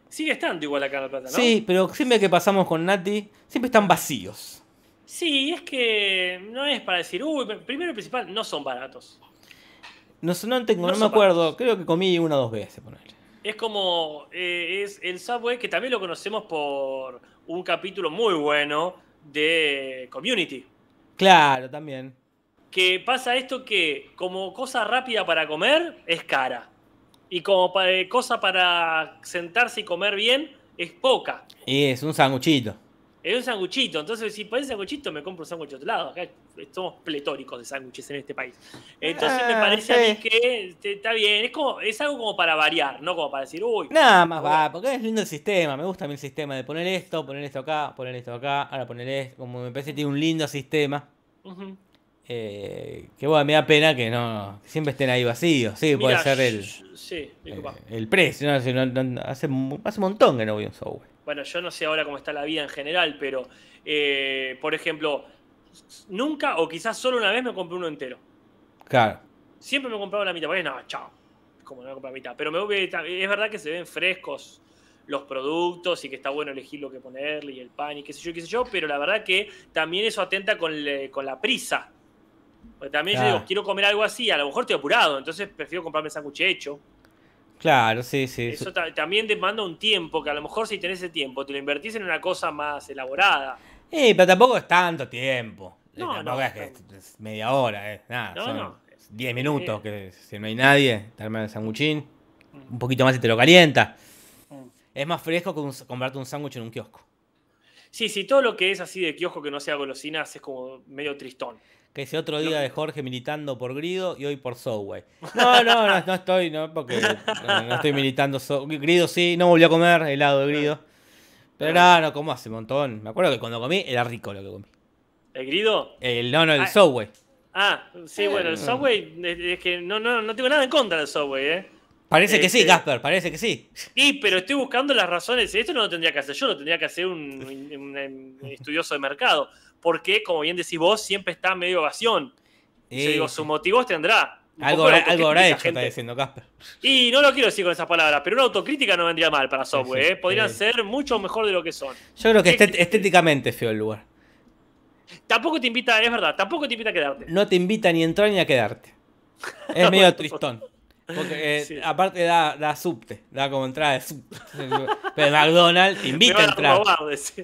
S3: Sigue estando igual acá en La Plata, ¿no?
S2: Sí, pero siempre que pasamos con Nati, siempre están vacíos.
S3: Sí, es que no es para decir, uy, primero y principal, no son baratos.
S2: No, no, tengo,
S3: No
S2: no, me acuerdo. Creo que comí una o dos veces, ponele.
S3: Es como, eh, es el Subway, que también lo conocemos por un capítulo muy bueno de Community.
S2: Claro, también.
S3: Que pasa esto que como cosa rápida para comer es cara. Y como eh, cosa para sentarse y comer bien es poca.
S2: Y es un sanguchito.
S3: Es un sanguchito. Entonces, si por ese sanguchito me compro un sándwich de otro lado. Acá somos pletóricos de sándwiches en este país. Entonces me
S2: Ah,
S3: parece a mí que este, está bien. Es, como, es algo como para variar, no como para decir, uy,
S2: Nada más va, porque es lindo el sistema. Me gusta a mí el sistema de poner esto, poner esto acá, poner esto acá, ahora poner esto. Como me parece que tiene un lindo sistema. eh, que bueno, me da pena que no siempre estén ahí vacíos. Sí, puede ser el,
S3: Sí,
S2: eh, el precio. ¿no? Si no- no- hace, hace un montón que no voy a un Subway.
S3: Bueno, yo no sé ahora cómo está la vida en general, pero, eh, por ejemplo, nunca o quizás solo una vez me compré uno entero.
S2: Claro.
S3: Siempre me compraba la mitad, porque no, chao. Como no me compré la mitad. Pero me voy, es verdad que se ven frescos los productos y que está bueno elegir lo que ponerle y el pan y qué sé yo, qué sé yo, pero la verdad que también eso atenta con, le- con la prisa. Porque también yo digo, quiero comer algo así, a lo mejor estoy apurado, entonces prefiero comprarme el sándwich hecho.
S2: Claro, sí, sí.
S3: Eso ta- también demanda un tiempo, que a lo mejor si tenés ese tiempo, te lo invertís en una cosa más elaborada.
S2: Eh, pero tampoco es tanto tiempo.
S3: No,
S2: Tampoco
S3: no,
S2: es que es- es media hora, eh. Nada,
S3: No,
S2: son
S3: no.
S2: 10 minutos que si no hay nadie, te arman el sanguchín. Un poquito más y te lo calienta.
S3: Mm.
S2: Es más fresco que un- comprarte un sándwich en un kiosco.
S3: Sí, sí, todo lo que es así de kiosco que no sea golosinas es como medio tristón.
S2: Que ese otro día de Jorge militando por Grido y hoy por Subway. No, no, no, no estoy, no, porque no, no estoy militando. So- Grido sí, no volví a comer helado de Grido. Pero no, no, como hace un montón. Me acuerdo que cuando comí era rico lo que comí.
S3: ¿El grido?
S2: El, no, no, el
S3: Ah.
S2: Subway.
S3: Ah, sí, bueno, el
S2: Eh.
S3: Subway, es, que no, no, no tengo nada en contra del Subway, ¿eh?
S2: Parece que sí,
S3: Este-
S2: Casper, parece que sí.
S3: Sí, pero estoy buscando las razones. Esto no lo tendría que hacer yo, lo tendría que hacer un, un- un estudioso de mercado. Porque, como bien decís vos, siempre está medio evasión. Y yo digo, sus motivos tendrá. Un
S2: algo, habrá- algo habrá hecho, está
S3: gente.
S2: diciendo Casper.
S3: Y no lo quiero decir con esas palabras, pero una autocrítica no vendría mal para Subway,
S2: sí.
S3: ¿eh? Podrían ser mucho mejor de lo que son.
S2: Yo creo que
S3: ¿Qué-
S2: estet- estéticamente es feo el lugar.
S3: Tampoco te invita, es verdad, tampoco te invita a quedarte.
S2: No te invita ni a entrar ni a quedarte. Es medio tristón. Porque eh,
S3: Sí.
S2: aparte da, da subte, da como entrada de subte. Pero McDonald's te invita a entrar.
S3: robar.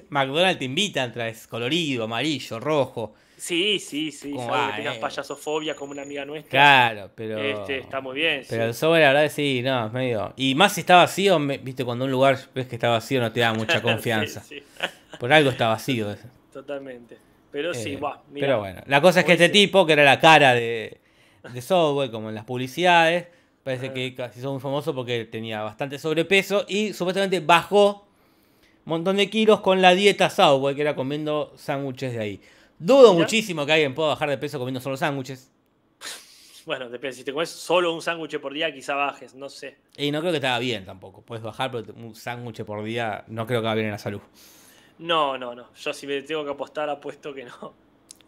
S2: McDonald's te invita a entrar, es colorido, amarillo, rojo.
S3: Sí, sí, sí.
S2: ¿Cómo
S3: Salvo
S2: va,
S3: que tengas
S2: eh?
S3: payasofobia como una amiga nuestra.
S2: Claro, pero.
S3: Este, está muy bien.
S2: Pero
S3: sí.
S2: el sobre, la verdad, sí, no, es medio. Y más si está vacío, viste, cuando un lugar ves que está vacío no te da mucha confianza.
S3: Sí,
S2: Por algo está vacío. eso.
S3: totalmente. Pero sí,
S2: Eh,
S3: va.
S2: Pero bueno, la cosa es que
S3: como
S2: este tipo, que era la cara de, de Subway, como en las publicidades, parece que casi hizo muy famoso porque tenía bastante sobrepeso y supuestamente bajó un montón de kilos con la dieta Subway, que era comiendo sándwiches de ahí. Dudo
S3: Mira.
S2: muchísimo que alguien pueda bajar de peso comiendo solo sándwiches.
S3: Bueno, depende. Si te comes solo un sándwich por día, quizá bajes, no sé.
S2: Y no creo que te haga bien tampoco. Puedes bajar, pero un sándwich por día no creo que haga bien en la salud.
S3: No, no, no. Yo si me tengo que apostar, apuesto que no.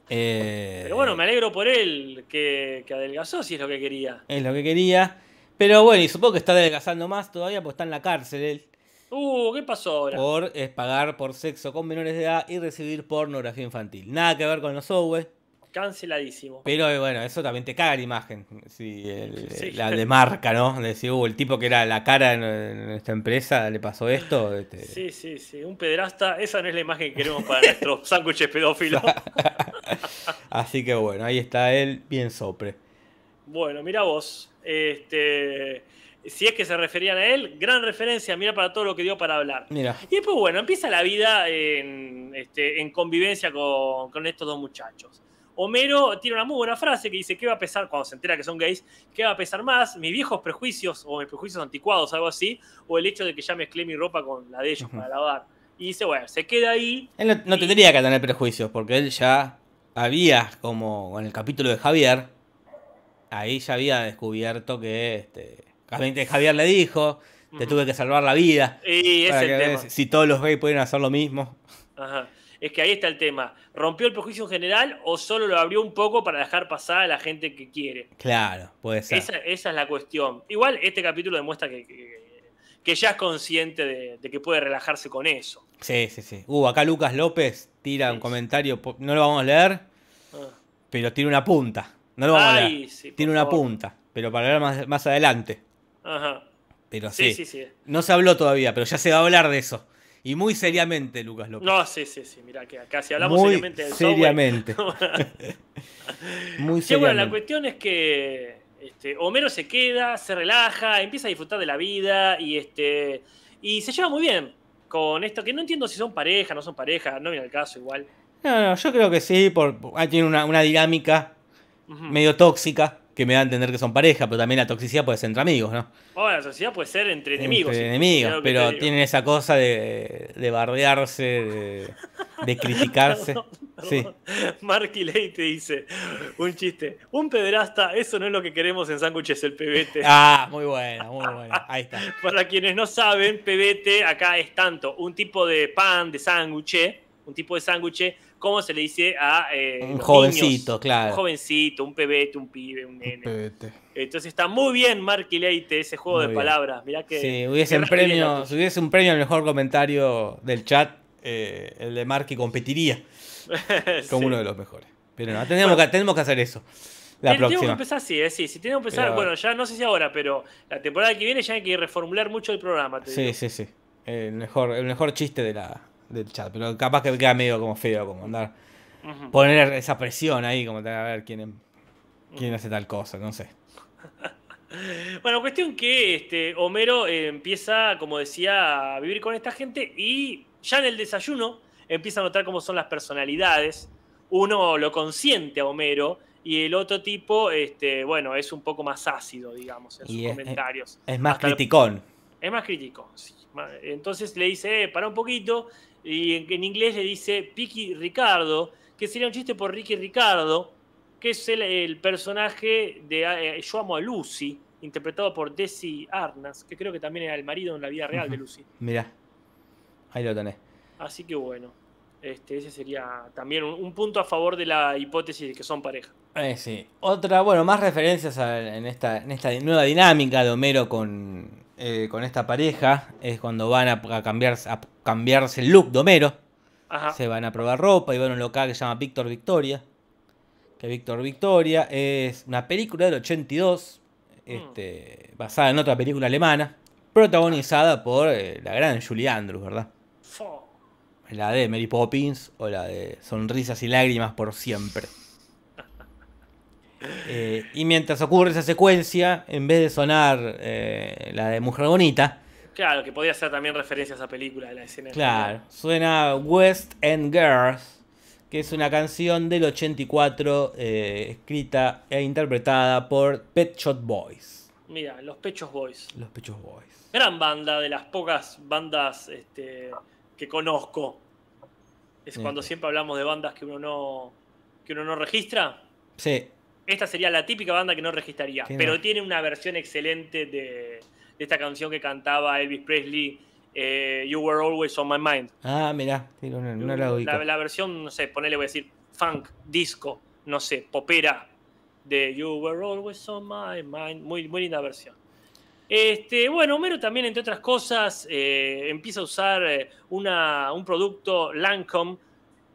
S2: Eh,
S3: Pero bueno, me alegro por él que, que adelgazó si es lo que quería.
S2: Es lo que quería. Pero bueno, y supongo que está adelgazando más todavía porque está en la cárcel él.
S3: Uh, ¿qué pasó ahora?
S2: por eh, pagar por sexo con menores de edad y recibir pornografía infantil. Nada que ver con los Subway,
S3: Canceladísimo.
S2: pero eh, bueno, eso también te caga la imagen. El-
S3: Sí.
S2: La de marca, ¿no? De decir, uh, el tipo que era la cara de nue- nuestra empresa le pasó esto. este,
S3: Sí, sí, sí. Un pederasta, esa no es la imagen que queremos para nuestros sándwiches pedófilos.
S2: Así que bueno, ahí está él, bien sopre.
S3: Bueno, mira vos. Este, si es que se referían a él, gran referencia, mira para todo lo que dio para hablar.
S2: Mira,
S3: Y después, bueno, empieza la vida en, este, en convivencia con, con estos dos muchachos. Homero tiene una muy buena frase que dice, ¿qué va a pesar cuando se entera que son gays? ¿Qué va a pesar más? ¿Mis viejos prejuicios o mis prejuicios anticuados, algo así? ¿O el hecho de que ya mezclé mi ropa con la de ellos para lavar? Y dice, bueno, se queda ahí.
S2: él no, no
S3: Y-
S2: tendría que tener prejuicios porque él ya había, como en el capítulo de Javier, ahí ya había descubierto que este, Javier le dijo, te tuve que salvar la vida.
S3: Y es el tema.
S2: si todos los gays pueden hacer lo mismo.
S3: Ajá. Es que ahí está el tema. ¿Rompió el prejuicio en general o solo lo abrió un poco para dejar pasar a la gente que quiere?
S2: Claro, puede ser.
S3: Esa, esa es la cuestión. Igual este capítulo demuestra que, que, que ya es consciente de, de que puede relajarse con eso.
S2: Sí, sí, sí. Uh, acá Lucas López tira un comentario, no lo vamos a leer,
S3: Ah.
S2: pero tiene una punta. No lo vamos a
S3: sí, por
S2: tiene una
S3: favor.
S2: punta, pero para hablar más, más adelante.
S3: Ajá.
S2: Pero
S3: Sí,
S2: sí,
S3: sí, sí.
S2: no se habló todavía, pero ya se va a hablar de eso. Y muy seriamente, Lucas López.
S3: No, sí, sí, sí. Mira, que acá si hablamos
S2: muy
S3: seriamente del software-
S2: seriamente. muy
S3: Sí, bueno, la
S2: seriamente.
S3: cuestión es que este, Homero se queda, se relaja, empieza a disfrutar de la vida y este y se lleva muy bien con esto, que no entiendo si son pareja, no son pareja, no viene al caso igual.
S2: No, no, yo creo que sí, por, tiene una, una dinámica Medio tóxica que me da a entender que son pareja, pero también la toxicidad puede ser entre amigos, ¿no?
S3: Ahora, la sociedad puede ser entre enemigos.
S2: Entre
S3: sí,
S2: enemigos, pero tienen esa cosa de, de bardearse, de, de criticarse. Sí.
S3: Marky Ley te dice un chiste. Un pederasta, eso no es lo que queremos en sándwiches el pebete.
S2: Ah, muy buena, muy buena. Ahí está.
S3: Para quienes no saben, pebete acá es tanto un tipo de pan, de sándwich, un tipo de sándwich, como se le dice a eh,
S2: Un jovencito,
S3: niños.
S2: claro.
S3: Un jovencito, un pebete, un pibe, un nene.
S2: Pebete.
S3: Entonces está muy bien Marky Leite, ese juego
S2: Muy
S3: de
S2: bien.
S3: palabras. Mirá que.
S2: Si hubiese
S3: que
S2: un premio, si hubiese un premio al mejor comentario del chat, eh, el de Marky competiría como
S3: Sí.
S2: uno de los mejores. Pero no, tenemos, que, tenemos que hacer eso. La
S3: Ten- Tenemos que
S2: próxima.
S3: empezar así, eh, sí. Si tenemos que empezar,
S2: Pero-
S3: bueno, ya no sé si ahora, pero la temporada que viene ya hay que reformular mucho el programa. te
S2: Sí,
S3: digo.
S2: sí, sí. El mejor, el mejor chiste de la, del chat. Pero capaz que queda medio como feo, como andar poner esa presión ahí, como a ver quién, quién hace tal cosa, no sé.
S3: Bueno, cuestión que este, Homero eh, empieza, como decía, a vivir con esta gente y ya en el desayuno empieza a notar cómo son las personalidades. Uno lo consiente a Homero y el otro tipo, este, bueno, es un poco más ácido, digamos, en sus
S2: Y es-
S3: comentarios.
S2: Es más
S3: Hasta
S2: criticón.
S3: Es más crítico. sí. Entonces le dice, eh, para un poquito, y en, en inglés le dice Picky Ricardo, que sería un chiste por Ricky Ricardo, que es el, el personaje de eh, Yo amo a Lucy, interpretado por Desi Arnas, que creo que también era el marido en la vida real de. Lucy.
S2: Mirá, ahí lo tenés.
S3: Así que bueno, este, ese sería también un, un punto a favor de la hipótesis de que son pareja.
S2: Eh, sí. Otra, bueno, más referencias a- en, esta, en esta nueva dinámica de Homero con, eh, con esta pareja es cuando van a, a cambiarse, a cambiarse el look de Homero.
S3: Ajá.
S2: Se van a probar ropa y van a un local que se llama Víctor Victoria. Que Víctor Victoria es una película del 82, este, basada en otra película alemana, protagonizada por eh, la gran Julie Andrews, ¿verdad? La de Mary Poppins o la de Sonrisas y Lágrimas por siempre. Eh, y mientras ocurre esa secuencia, en vez de sonar eh, la de Mujer Bonita,
S3: Claro, que podía ser también referencia a esa película de la escena.
S2: claro, suena West End Girls, que es una canción del 84 eh, escrita e interpretada por Pet Shop Boys.
S3: Mira, Los Pechos Boys.
S2: Los Pechos Boys.
S3: Gran banda, de las pocas bandas este, que conozco. Es
S2: Sí.
S3: cuando siempre hablamos de bandas que uno no, que uno no registra.
S2: Sí,
S3: Esta sería la típica banda que no registraría,
S2: no.
S3: pero tiene una versión excelente de, de esta canción que cantaba Elvis Presley, eh, You Were Always on My Mind.
S2: ah, mirá, no, no la
S3: la, la versión, no sé, ponele, voy a decir, funk, disco, no sé, popera, de You Were Always on My Mind. Muy, muy linda versión. Este, bueno, Homero también, entre otras cosas, eh, empieza a usar eh, una, un producto Lancome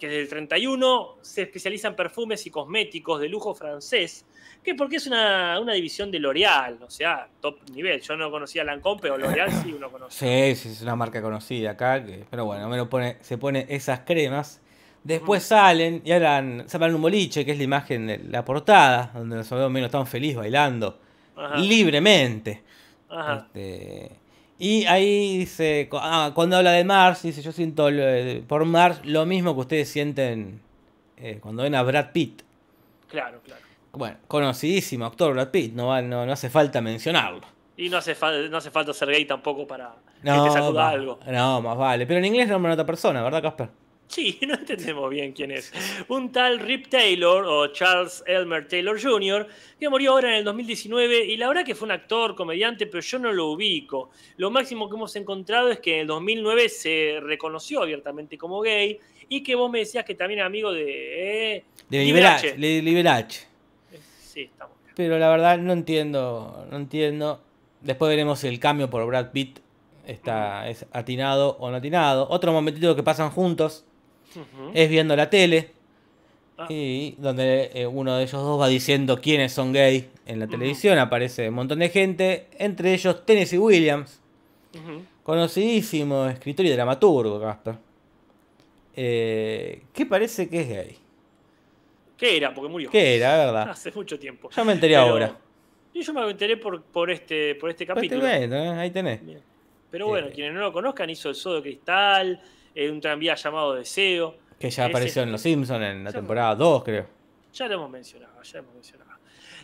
S3: que desde el 31 se especializa en perfumes y cosméticos de lujo francés, que porque es una, una división de L'Oreal, o sea, top nivel. Yo no conocía Lancome, pero L'Oreal sí uno conoce.
S2: Sí, sí, es una marca conocida acá, que, pero bueno, pone, se pone esas cremas. Después salen y hablan, sacan un boliche, que es la imagen de la portada, donde vemos menos tan feliz bailando
S3: Ajá,
S2: libremente.
S3: ajá.
S2: Este, y ahí dice, ah, cuando habla de Mars, dice, yo siento lo- por Mars lo mismo que ustedes sienten eh, cuando ven a Brad Pitt.
S3: Claro, claro.
S2: Bueno, conocidísimo actor Brad Pitt, no, no, no hace falta mencionarlo.
S3: Y no hace, no hace falta ser gay tampoco para
S2: No,
S3: que te sacuda algo.
S2: no, más vale. Pero en inglés nombra a otra persona, ¿verdad, Casper?
S3: Sí, no entendemos bien quién es. Un tal Rip Taylor o Charles Elmer Taylor Jr., que murió ahora en el 2019 y la verdad que fue un actor, comediante, pero yo no lo ubico. Lo máximo que hemos encontrado es que en el 2009 se reconoció abiertamente como gay y que vos me decías que también es amigo de... eh,
S2: De
S3: Liberace.
S2: Liberace.
S3: Sí, estamos bien.
S2: Pero la verdad no entiendo, no entiendo. Después veremos el cambio por Brad Pitt está es atinado o no atinado. Otro momentito que pasan juntos Es viendo la tele
S3: Ah.
S2: y donde eh, uno de ellos dos va diciendo quiénes son gay en la televisión. Aparece un montón de gente, entre ellos Tennessee Williams, conocidísimo escritor y dramaturgo, Casper. Eh, que parece que es gay.
S3: ¿Qué era? Porque murió.
S2: ¿Qué era, verdad?
S3: Hace mucho tiempo.
S2: Ya me enteré
S3: Pero-
S2: ahora.
S3: Y yo me enteré por, por, este, por este
S2: Ahí
S3: capítulo.
S2: tenés, ¿eh? Ahí tenés.
S3: Bien. Pero bueno,
S2: Eh.
S3: quienes no lo conozcan, hizo El Sodo Cristal, eh, un tranvía llamado Deseo.
S2: Que ya
S3: Ese-
S2: apareció en Los Simpsons en la temporada 2, creo.
S3: Ya lo hemos mencionado, ya lo hemos mencionado.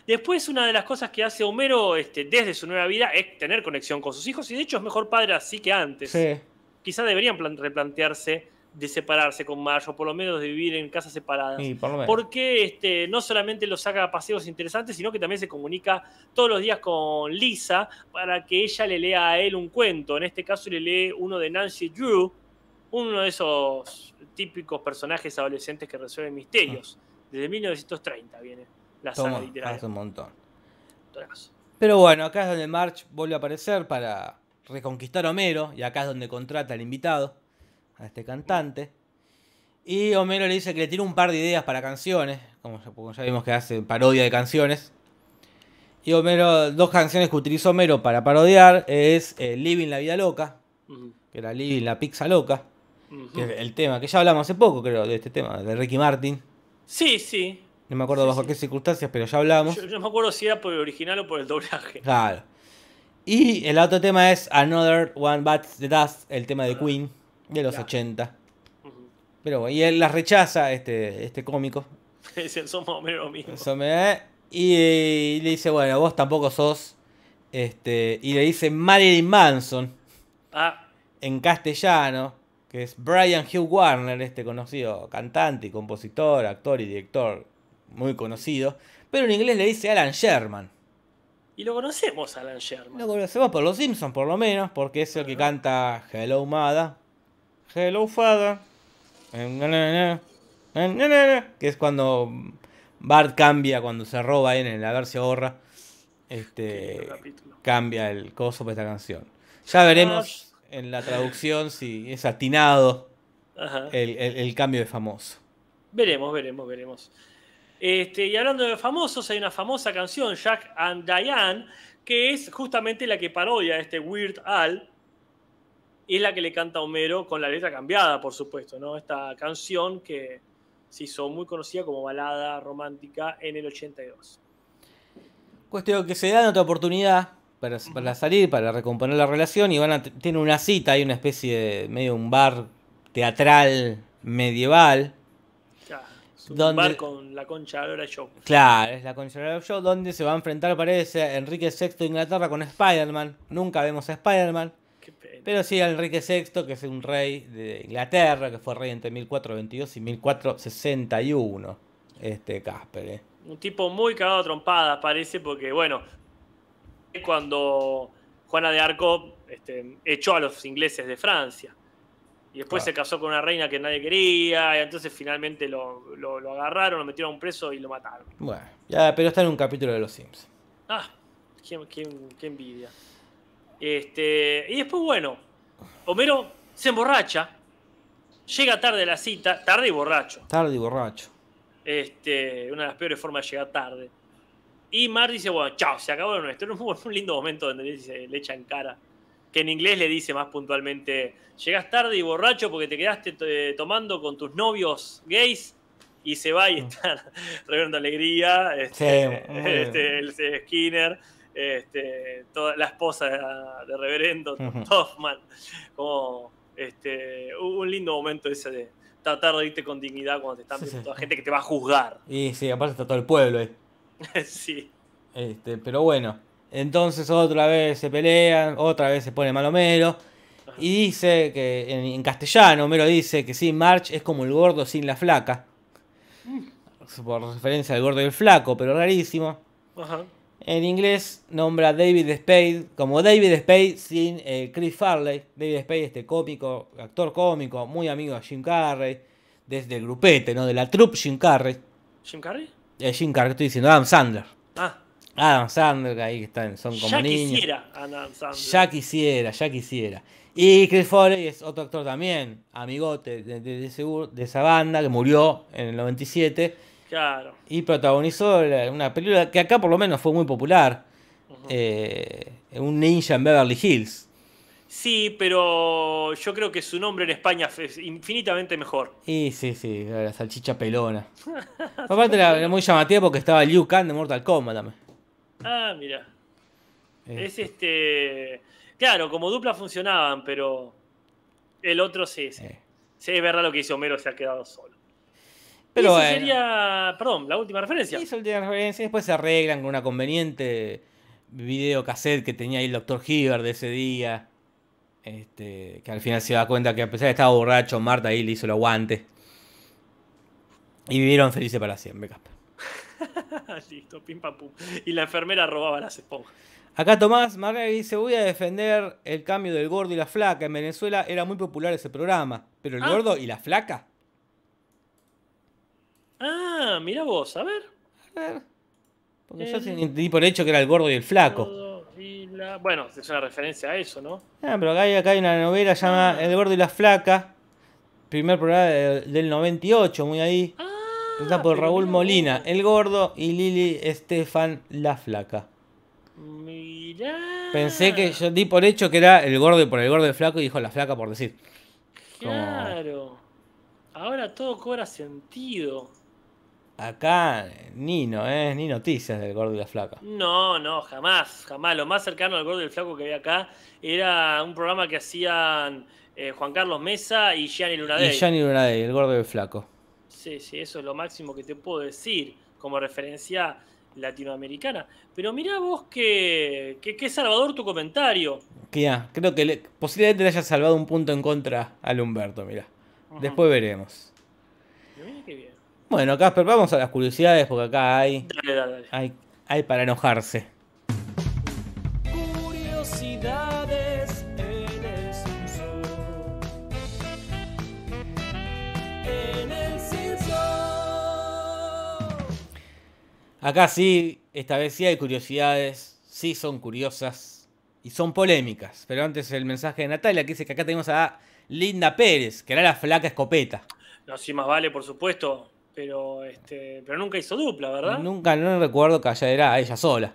S3: Después, una de las cosas que hace Homero este, desde su nueva vida es tener conexión con sus hijos, y de hecho es mejor padre así que antes.
S2: Sí.
S3: Quizás deberían plan- replantearse de separarse con Marge, o por lo menos de vivir en casas separadas.
S2: Y por lo menos.
S3: Porque este, no solamente los saca a paseos interesantes, sino que también se comunica todos los días con Lisa para que ella le lea a él un cuento. En este caso le lee uno de Nancy Drew, uno de esos típicos personajes adolescentes que resuelven misterios. Desde 1930 viene la saga
S2: Toma,
S3: literaria.
S2: hace un montón. Pero bueno, acá es donde March vuelve a aparecer para reconquistar a Homero. Y acá es donde contrata al invitado, a este cantante. Y Homero le dice que le tiene un par de ideas para canciones. Como ya, como ya vimos que hace parodia de canciones. Y Homero, dos canciones que utilizó Homero para parodiar es eh, Living la vida loca, que era Living la pizza loca, Que el tema que ya hablamos hace poco, creo, de este tema, de Ricky Martin.
S3: Sí, sí.
S2: No me acuerdo
S3: Sí,
S2: bajo
S3: sí.
S2: qué circunstancias, pero ya hablamos.
S3: Yo, no me acuerdo si era por el original o por el doblaje.
S2: Claro. Y el otro tema es Another One Bites the Dust, el tema de Queen de los
S3: Claro.
S2: 80.
S3: Ujú.
S2: Pero bueno, y él la rechaza, este, este cómico.
S3: Dicen, menos lo mismo.
S2: Eso me- y, le dice, bueno, vos tampoco sos. Este, y le dice Marilyn Manson
S3: Ah,
S2: en castellano, que es Brian Hugh Warner, este conocido cantante y compositor, actor y director muy conocido. Pero en inglés le dice Alan Sherman.
S3: y lo conocemos, Alan Sherman.
S2: Lo conocemos por los Simpsons, por lo menos, porque es el que canta Hello Mother, Hello Father, que es cuando Bart cambia, cuando se roba en la Gorra,
S3: Qué
S2: este, cambia el coso para esta canción. Ya veremos en la traducción si es atinado el, el- el cambio de famoso.
S3: Veremos, veremos, veremos. Este, y hablando de famosos, hay una famosa canción, Jack and Diane, que es justamente la que parodia a este Weird Al. Es la que le canta a Homero con la letra cambiada, por supuesto, ¿no? Esta canción que se hizo muy conocida como balada romántica en el 82.
S2: Cuestión que se dan otra oportunidad para, para salir, para recomponer la relación y van a t- tienen una cita, hay una especie de medio un bar teatral medieval.
S3: Es un
S2: ¿Dónde-
S3: bar con la concha de show.
S2: Claro, es la Constitutional Show donde se va a enfrentar, parece, Enrique VI de Inglaterra con Spider-Man. Nunca vemos a Spider-Man, pero sí a Enrique VI, que es un rey de Inglaterra, que fue rey entre 1422 y 1461. Este Casper, eh.
S3: Un tipo muy cagado a trompadas, parece, porque, bueno, cuando Juana de Arco este, echó a los ingleses de Francia. Y después
S2: Claro.
S3: se casó con una reina que nadie quería, y entonces finalmente lo, lo- lo agarraron, lo metieron a un preso y lo mataron.
S2: Bueno, ya, pero está en un capítulo de Los Sims.
S3: Ah, qué, qué- qué envidia. Este, y después, bueno, Homero se emborracha, llega tarde a la cita, tarde y borracho.
S2: Tarde y borracho.
S3: Este, una de las peores formas de llegar tarde. Y Mar dice, bueno, chao, se acabó lo nuestro. Un, un lindo momento donde le, dice- le echa en cara. Que en inglés le dice más puntualmente, llegas tarde y borracho porque te quedaste eh, tomando con tus novios gays. Y se va y está Reverendo Alegría, este,
S2: Sí,
S3: este, el Skinner, este, toda la esposa de, de Reverendo. Hoffman. Como este, un lindo momento ese de tratar de irte con dignidad cuando te están viendo
S2: sí.
S3: toda gente que te va a juzgar.
S2: Y sí, aparte está todo el pueblo ahí.
S3: sí.
S2: Este, pero bueno, entonces otra vez se pelean, otra vez se pone mal Homero. Y dice que en, en castellano, Homero dice que sí, March es como el gordo sin la flaca. Por referencia al gordo y el flaco, pero rarísimo.
S3: Ajá.
S2: En inglés nombra a David Spade como David Spade sin eh, Chris Farley. David Spade, este cómico, actor cómico, muy amigo de Jim Carrey. Desde el grupete, ¿no? De la troupe Jim Carrey.
S3: ¿Jim Carrey?
S2: Eh, Jim Carrey, estoy diciendo Adam Sandler.
S3: Ah,
S2: Adam Sandler, que ahí que están, son como
S3: ya
S2: niños.
S3: quisiera Adam Sandler.
S2: Ya quisiera, ya quisiera. Y Chris Farley es otro actor también, amigote de, de- esa banda que murió en el 97
S3: Claro.
S2: y protagonizó una película que acá por lo menos fue muy popular, eh, Un ninja en Beverly Hills.
S3: Sí, pero yo creo que su nombre en España es infinitamente mejor.
S2: Y sí, sí, la salchicha pelona. Aparte era, era muy llamativa porque estaba Liu Kang de Mortal Kombat también.
S3: Ah, mira.
S2: Eh,
S3: Es este. Claro, como dupla funcionaban, pero el otro sí, sí.
S2: eh.
S3: Sí, es verdad lo que hizo Homero, se ha quedado solo.
S2: Pero bueno.
S3: sería, perdón, la última referencia.
S2: El día de referencia y después se arreglan con una conveniente video cassette que tenía ahí el Dr. Hibbert de ese día. Este, que al final se da cuenta que a pesar de que estaba borracho, Marta ahí le hizo el aguante. Y vivieron felices para siempre, Casper.
S3: Listo, pim pam pum. Y la enfermera robaba las esponjas.
S2: Acá Tomás Marrero dice, voy a defender el cambio del gordo y la flaca. En Venezuela era muy popular ese programa. Pero el
S3: Ah.
S2: gordo y la flaca.
S3: Ah, mira vos, a ver.
S2: A ver. Porque yo
S3: El-
S2: sí di por hecho que era el gordo y el flaco.
S3: Bueno, es una referencia a eso, ¿no?
S2: Ah, pero acá hay, acá hay una novela llamada El gordo y la flaca. Primer programa de- del 98, muy ahí.
S3: Ah,
S2: Está por Raúl Molina. El gordo y Lili Estefan la flaca.
S3: Mirá.
S2: Pensé que yo di por hecho que era el gordo y por el gordo y el flaco y dijo la flaca por decir. como-
S3: Claro. Ahora todo cobra sentido.
S2: Acá, Nino, ¿eh? Ni noticias del gordo y la flaca.
S3: No, no, jamás, jamás. Lo más cercano al gordo y el flaco que había acá era un programa que hacían eh, Juan Carlos Mesa y Gianni Lunadei.
S2: Y Gianni Lunadei, el gordo y el flaco.
S3: Sí, sí, eso es lo máximo que te puedo decir como referencia latinoamericana. Pero mirá vos que, que, que salvador tu comentario.
S2: Que ya, creo que le- posiblemente le haya salvado un punto en contra al Humberto, mira.
S3: Ujú.
S2: Después veremos.
S3: Mirá qué bien.
S2: Bueno, Casper, vamos a las curiosidades porque acá hay,
S3: Dale, dale, dale.
S2: hay, hay para enojarse.
S1: Curiosidades en el Simpson. En el Simpson.
S2: Acá sí, esta vez sí hay curiosidades, sí son curiosas y son polémicas. Pero antes el mensaje de Natalia que dice que acá tenemos a Linda Pérez, que era la flaca escopeta.
S3: No, sí, más vale, por supuesto. Pero, este, pero nunca hizo dupla, ¿verdad?
S2: Nunca, no recuerdo que allá era ella sola.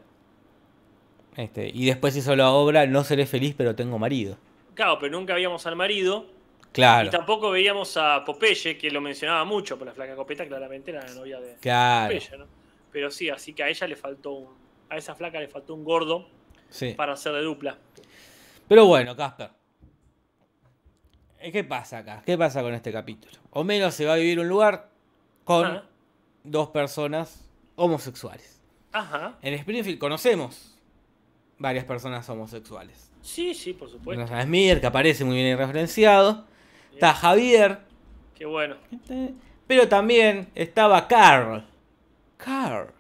S2: Este, y después hizo la obra No seré feliz pero tengo marido.
S3: Claro, pero nunca veíamos al marido.
S2: Claro,
S3: Y tampoco veíamos a Popeye, que lo mencionaba mucho, por la flaca copeta claramente era la novia de
S2: claro.
S3: Popeye, ¿no? Pero sí, así que a ella le faltó un. A esa flaca le faltó un gordo
S2: Sí.
S3: para hacer de dupla.
S2: Pero bueno, Casper. Eh, ¿Qué pasa acá? ¿Qué pasa con este capítulo? Homero se va a vivir un lugar con
S3: Ajá.
S2: dos personas homosexuales.
S3: Ajá.
S2: En Springfield conocemos varias personas homosexuales.
S3: Sí, sí, por supuesto.
S2: A Smith, que aparece muy bien referenciado. Está Javier.
S3: Qué bueno.
S2: este, Pero también estaba Carl. Carl.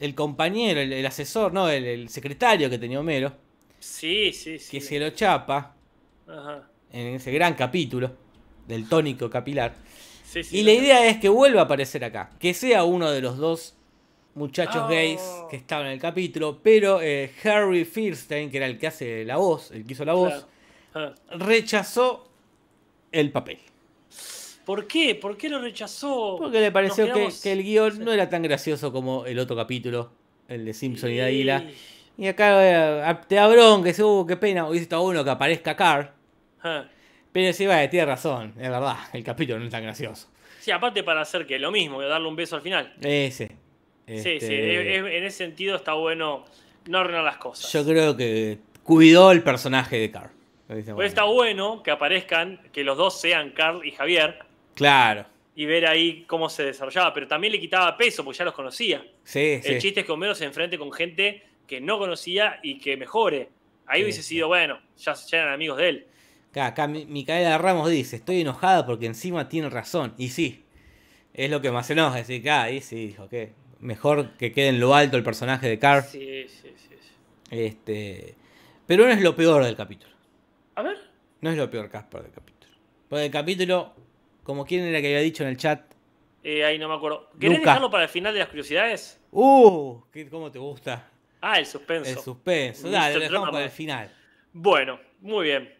S2: El compañero, el, el asesor, no, el, el secretario que tenía Homero.
S3: Sí, sí, sí.
S2: Que se lo chapa
S3: Ajá.
S2: en ese gran capítulo del tónico capilar.
S3: Sí, sí,
S2: Y la idea es que vuelva a aparecer acá. Que sea uno de los dos muchachos
S3: Oh.
S2: gays que estaban en el capítulo. Pero eh, Harry Firstein, que era el que hace la voz, el que hizo la voz,
S3: Claro. Ah.
S2: rechazó el papel.
S3: ¿Por qué? ¿Por qué lo rechazó?
S2: Porque le pareció que, el guion
S3: sí.
S2: no era tan gracioso como el otro capítulo, el de Simpson y. Águila. Y acá eh, te da bronca, que dice, uh, qué pena, hubiese estado bueno que aparezca Carl.
S3: Ah.
S2: Pero sí, vaya, tiene razón, es verdad, el capítulo no es tan gracioso.
S3: Sí, aparte para hacer que lo mismo, darle un beso al final.
S2: Ese.
S3: Sí,
S2: Este,
S3: sí, es- es- en ese sentido está bueno no arruinar las cosas.
S2: Yo creo que cuidó el personaje de Carl. Dice,
S3: Pues
S2: bueno,
S3: está bueno que aparezcan, que los dos sean Carl y Javier,
S2: Claro.
S3: y ver ahí cómo se desarrollaba, pero también le quitaba peso, porque ya los conocía.
S2: Sí,
S3: El
S2: sí.
S3: chiste es que Homero se enfrente con gente que no conocía y que mejore. Ahí
S2: Sí,
S3: hubiese
S2: sí.
S3: sido, bueno, ya, ya eran amigos de él.
S2: Acá, acá Mi- Micaela Ramos dice, estoy enojada porque encima tiene razón. Y sí, es lo que más enoja. Decir, que, ah, y sí, dijo que mejor que quede en lo alto el personaje de Carl.
S3: Sí, sí, sí. sí.
S2: Este, pero no es lo peor del capítulo.
S3: A ver.
S2: No es lo peor, Casper, del capítulo. Porque el capítulo, como quien era que había dicho en el chat,
S3: Eh, ahí no me acuerdo. ¿Querés
S2: Luca.
S3: dejarlo para el final de las curiosidades?
S2: ¡Uh! ¿qué- ¿Cómo te gusta?
S3: Ah, el suspenso.
S2: El suspenso. Dale, lo dejamos para el final.
S3: Bueno, muy bien.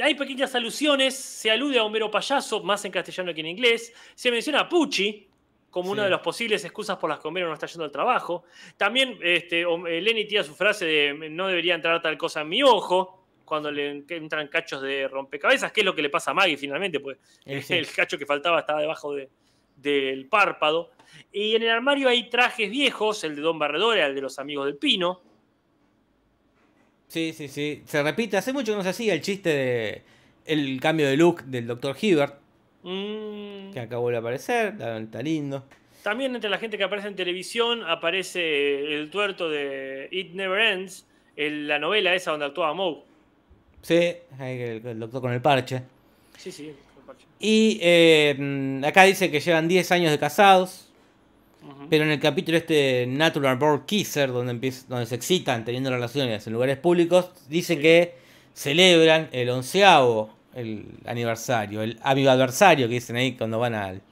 S3: Hay pequeñas alusiones, se alude a Homero Payaso, más en castellano que en inglés. Se menciona a Pucci como una de las posibles excusas por las que Homero no está yendo al trabajo. También este, eh, Lenny tira su frase de no debería entrar tal cosa en mi ojo cuando le en- entran cachos de rompecabezas, que es lo que le pasa a Maggie finalmente, pues
S2: Eh, sí.
S3: el cacho que faltaba estaba debajo de- del párpado. Y en el armario hay trajes viejos, el de Don Barredora, el de los amigos del Pino.
S2: Sí, sí, sí. Se repite, hace mucho que no se hacía el chiste de el cambio de look del Dr. Hibbert,
S3: Mm,
S2: que acá vuelve a aparecer, está, lindo.
S3: También entre la gente que aparece en televisión aparece el tuerto de It Never Ends, el- la novela esa donde actuaba Moe.
S2: Sí, el, el doctor con el parche.
S3: Sí, sí.
S2: Y eh, acá dice que llevan 10 años de casados, Pero en el capítulo este Natural Born Kisser, donde, empieza- donde se excitan teniendo relaciones en lugares públicos, dice
S3: Sí.
S2: que celebran el onceavo el aniversario, el aniversario que dicen ahí cuando van al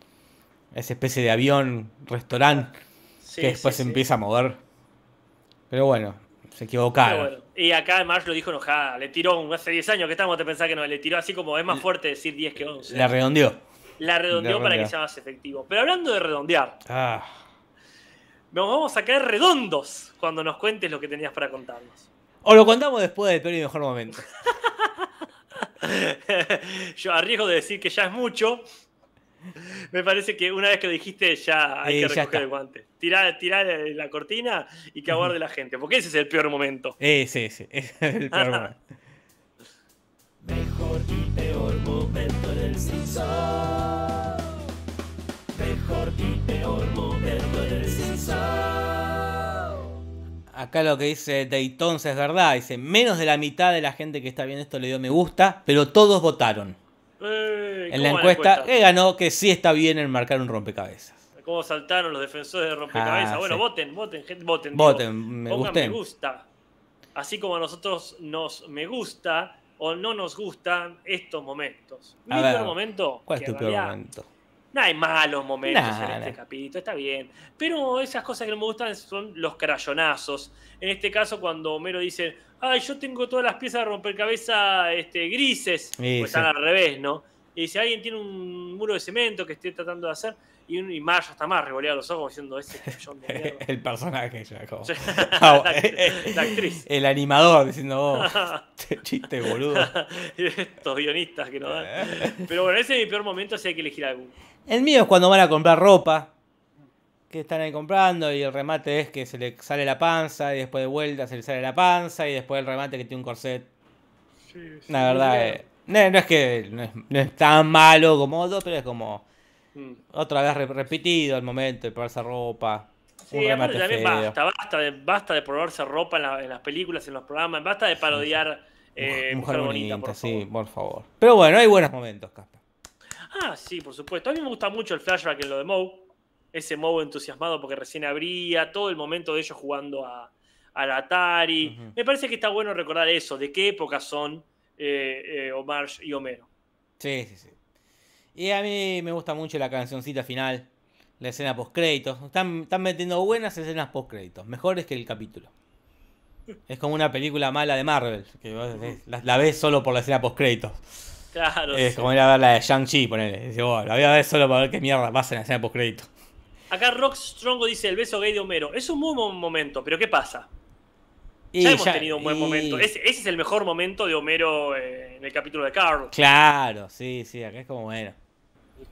S2: a esa especie de avión, restaurante,
S3: Sí,
S2: que después
S3: sí,
S2: se empieza a mover. Pero bueno, se equivocaron.
S3: bueno. Y acá Marge lo dijo enojada. Le tiró hace 10 años que estamos, te pensás que no. Le tiró así como es más fuerte decir 10 que 11.
S2: La redondeó.
S3: La redondeó
S2: la
S3: para que
S2: redondeó.
S3: sea más efectivo. Pero hablando de redondear,
S2: Ah,
S3: nos vamos a caer redondos cuando nos cuentes lo que tenías para contarnos.
S2: O lo contamos después del peor y mejor momento.
S3: Yo arriesgo de decir que ya es mucho, Me parece que una vez que lo dijiste ya hay
S2: Eh,
S3: que recoger el guante. Tirar, tirar la cortina y que aguarde la gente, porque ese es el peor momento.
S2: Eh, sí, sí. Es el peor momento.
S1: Mejor y peor momento en el Simpson.
S2: Acá lo que dice Dayton es verdad. Dice, menos de la mitad de la gente que está viendo esto le dio me gusta, pero todos votaron.
S3: Eh,
S2: En
S3: ¿cómo
S2: la encuesta que ganó que sí está bien en marcar un rompecabezas.
S3: ¿Cómo saltaron los defensores de rompecabezas?
S2: Ah,
S3: bueno,
S2: sí.
S3: voten, voten, gente, voten. digo.
S2: Voten, me
S3: me gusta. Así como a nosotros nos me gusta o no nos gustan estos momentos. Mi
S2: A ver,
S3: peor momento.
S2: ¿Cuál es tu peor
S3: realidad
S2: momento?
S3: No hay malos momentos
S2: Nah,
S3: en este
S2: nah.
S3: capítulo, está bien. Pero esas cosas que no me gustan son los crayonazos. En este caso, cuando Homero dice, ay, yo tengo todas las piezas de rompecabezas este, grises,
S2: Sí,
S3: pues están al revés, ¿no? Y dice, alguien tiene un muro de cemento que esté tratando de hacer, y, un, y Marge está más revoleada los ojos diciendo, ese crayón de mierda.
S2: el personaje ya como-
S3: Sí.
S2: Ah,
S3: la,
S2: eh,
S3: la actriz.
S2: El animador diciendo, oh, este chiste boludo.
S3: Estos guionistas que no dan. Pero bueno, ese es mi peor momento si hay que elegir algún.
S2: El mío es cuando van a comprar ropa. Que están ahí comprando y el remate es que se le sale la panza y después de vuelta se le sale la panza y después el remate que tiene un corset. La verdad, eh, no, no es que no es, no es tan malo como otro, pero es como
S3: Mm.
S2: otra vez re- repetido el momento de probarse ropa.
S3: Sí, aparte también
S2: feo.
S3: basta, basta de, basta de probarse ropa en, la- en las películas, en los programas, basta de parodiar eh,
S2: Mujer,
S3: Mujer, Bonita, por
S2: sí,
S3: favor.
S2: por favor. Pero bueno, hay buenos momentos, Casper.
S3: Ah, sí, por supuesto. A mí me gusta mucho el flashback en lo de Moe. Ese Moe entusiasmado porque recién abría, todo el momento de ellos jugando a, al Atari. Me parece que está bueno recordar eso, de qué época son eh, eh, Omar y Homero.
S2: Sí, sí, sí. Y a mí me gusta mucho la cancioncita final, la escena post créditos. Están, están metiendo buenas escenas post créditos, mejores que el capítulo. Es como una película mala de Marvel, que vos ves- la, la ves solo por la escena post créditos.
S3: Claro.
S2: Es
S3: sí.
S2: como ir a ver la de Shang-Chi, ponele. Dice, "Oh, la voy a ver solo para ver qué mierda pasa en la escena post créditos.
S3: Acá Rock Strongo dice el beso gay de Homero. Es un muy buen momento, pero ¿qué pasa?
S2: Y
S3: Ya hemos
S2: ya-
S3: tenido un buen
S2: y-
S3: momento. Ese, ese es el mejor momento de Homero eh, en el capítulo de Carl.
S2: Claro, sí, sí, acá es como bueno.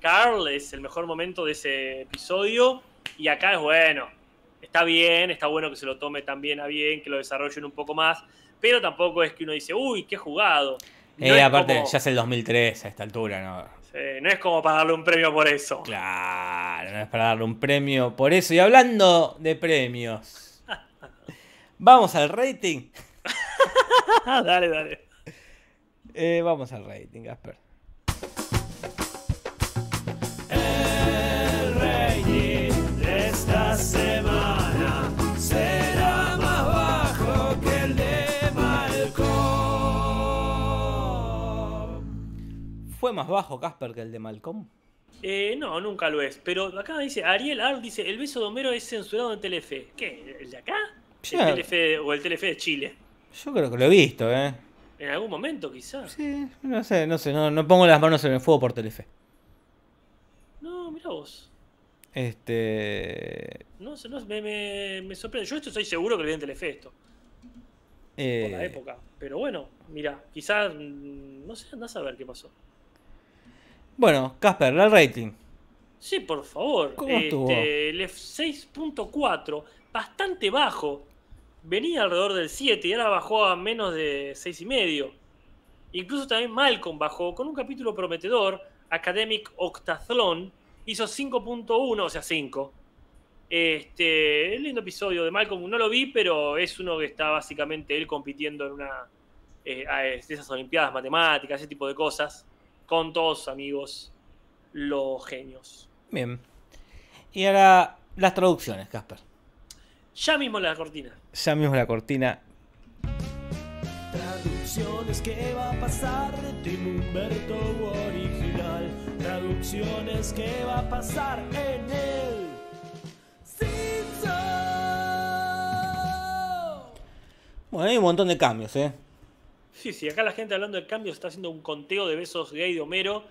S3: Carl es el mejor momento de ese episodio. Y acá es bueno. Está bien, está bueno que se lo tome también a bien, que lo desarrollen un poco más. Pero tampoco es que uno dice, uy, qué jugado. No
S2: Eh, aparte,
S3: como-
S2: ya es el 2003 a esta altura, ¿no?
S3: sí, no es como para darle un premio por eso.
S2: Claro, no es para darle un premio por eso. Y hablando de premios, vamos al rating.
S3: dale, dale.
S2: Eh, vamos al rating, Gasper.
S1: El rating de esta semana será más bajo que el de Malcolm.
S2: ¿Fue más bajo Casper que el de Malcolm?
S3: Eh, no, nunca lo es. Pero acá dice, Ariel Art dice, el beso de Homero es censurado en Telefe. ¿Qué? ¿El de acá?
S2: Sí.
S3: El Telefe, o el Telefe de Chile.
S2: Yo creo que lo he visto, ¿eh?
S3: En algún momento, quizás.
S2: Sí, no sé, no sé, no, no pongo las manos en el fuego por Telefe.
S3: No, mira vos.
S2: Este.
S3: No sé, no, me, me, me sorprende. Yo esto estoy seguro que lo vi en Telefe esto, por la
S2: eh,
S3: época. Pero bueno, mira, quizás, mm, no sé, andás a ver qué pasó.
S2: bueno, Casper, el rating.
S3: Sí, por favor.
S2: ¿Cómo estuvo?
S3: Este, el F6.4, bastante bajo. Venía alrededor del 7 y ahora bajó a menos de 6,5. Incluso también Malcolm bajó con un capítulo prometedor, Academic Octathlon, hizo 5.1, o sea, 5. Este, lindo episodio de Malcolm, no lo vi, pero es uno que está básicamente él compitiendo en una eh, de esas olimpiadas matemáticas, ese tipo de cosas, con todos sus amigos, los genios.
S2: Bien. Y ahora las traducciones, Casper.
S3: Ya mismo la cortina.
S2: Ya mismo la cortina.
S1: Traducciones, ¿qué va a pasar de Tim Humberto original? Traducciones, ¿qué va a pasar en el Simpson?
S2: Bueno, hay un montón de cambios, ¿eh?
S3: Sí, sí, acá la gente hablando de cambios está haciendo un conteo de besos gay de Homero.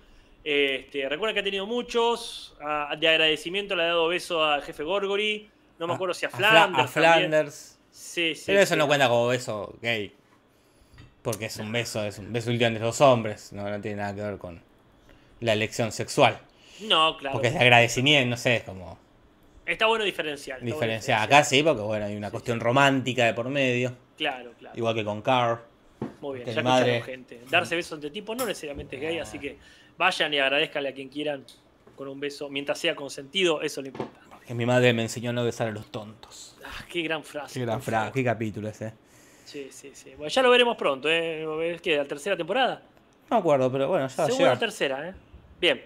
S3: Este, recuerda que ha tenido muchos. ah, de agradecimiento le ha dado beso al jefe Gorgory. No me acuerdo si a
S2: Fla-
S3: Flanders.
S2: a Flanders.
S3: Sí, sí.
S2: Pero eso
S3: sí.
S2: no cuenta como beso gay. Porque es un beso, es un beso entre los hombres. No, no tiene nada que ver con la elección sexual.
S3: No, claro.
S2: Porque es de agradecimiento, no sé, es como
S3: Está bueno diferenciar. está
S2: diferenciar. Acá sí, porque bueno, hay una cuestión romántica de por medio.
S3: Claro, claro.
S2: Igual que con Carr.
S3: Muy bien, ya
S2: madre-
S3: gente. Darse besos entre tipos no necesariamente es gay, así que vayan y agradezcanle a quien quieran con un beso. Mientras sea consentido, eso le importa.
S2: Que mi madre me enseñó a no besar a los tontos.
S3: Ah, qué gran frase.
S2: Qué gran frase, qué capítulo ese.
S3: Sí, sí, sí. Bueno, ya lo veremos pronto, ¿eh? ¿Es que ¿La tercera temporada?
S2: No me acuerdo, pero bueno, ya va a
S3: Segunda
S2: llegar.
S3: tercera, ¿eh? Bien.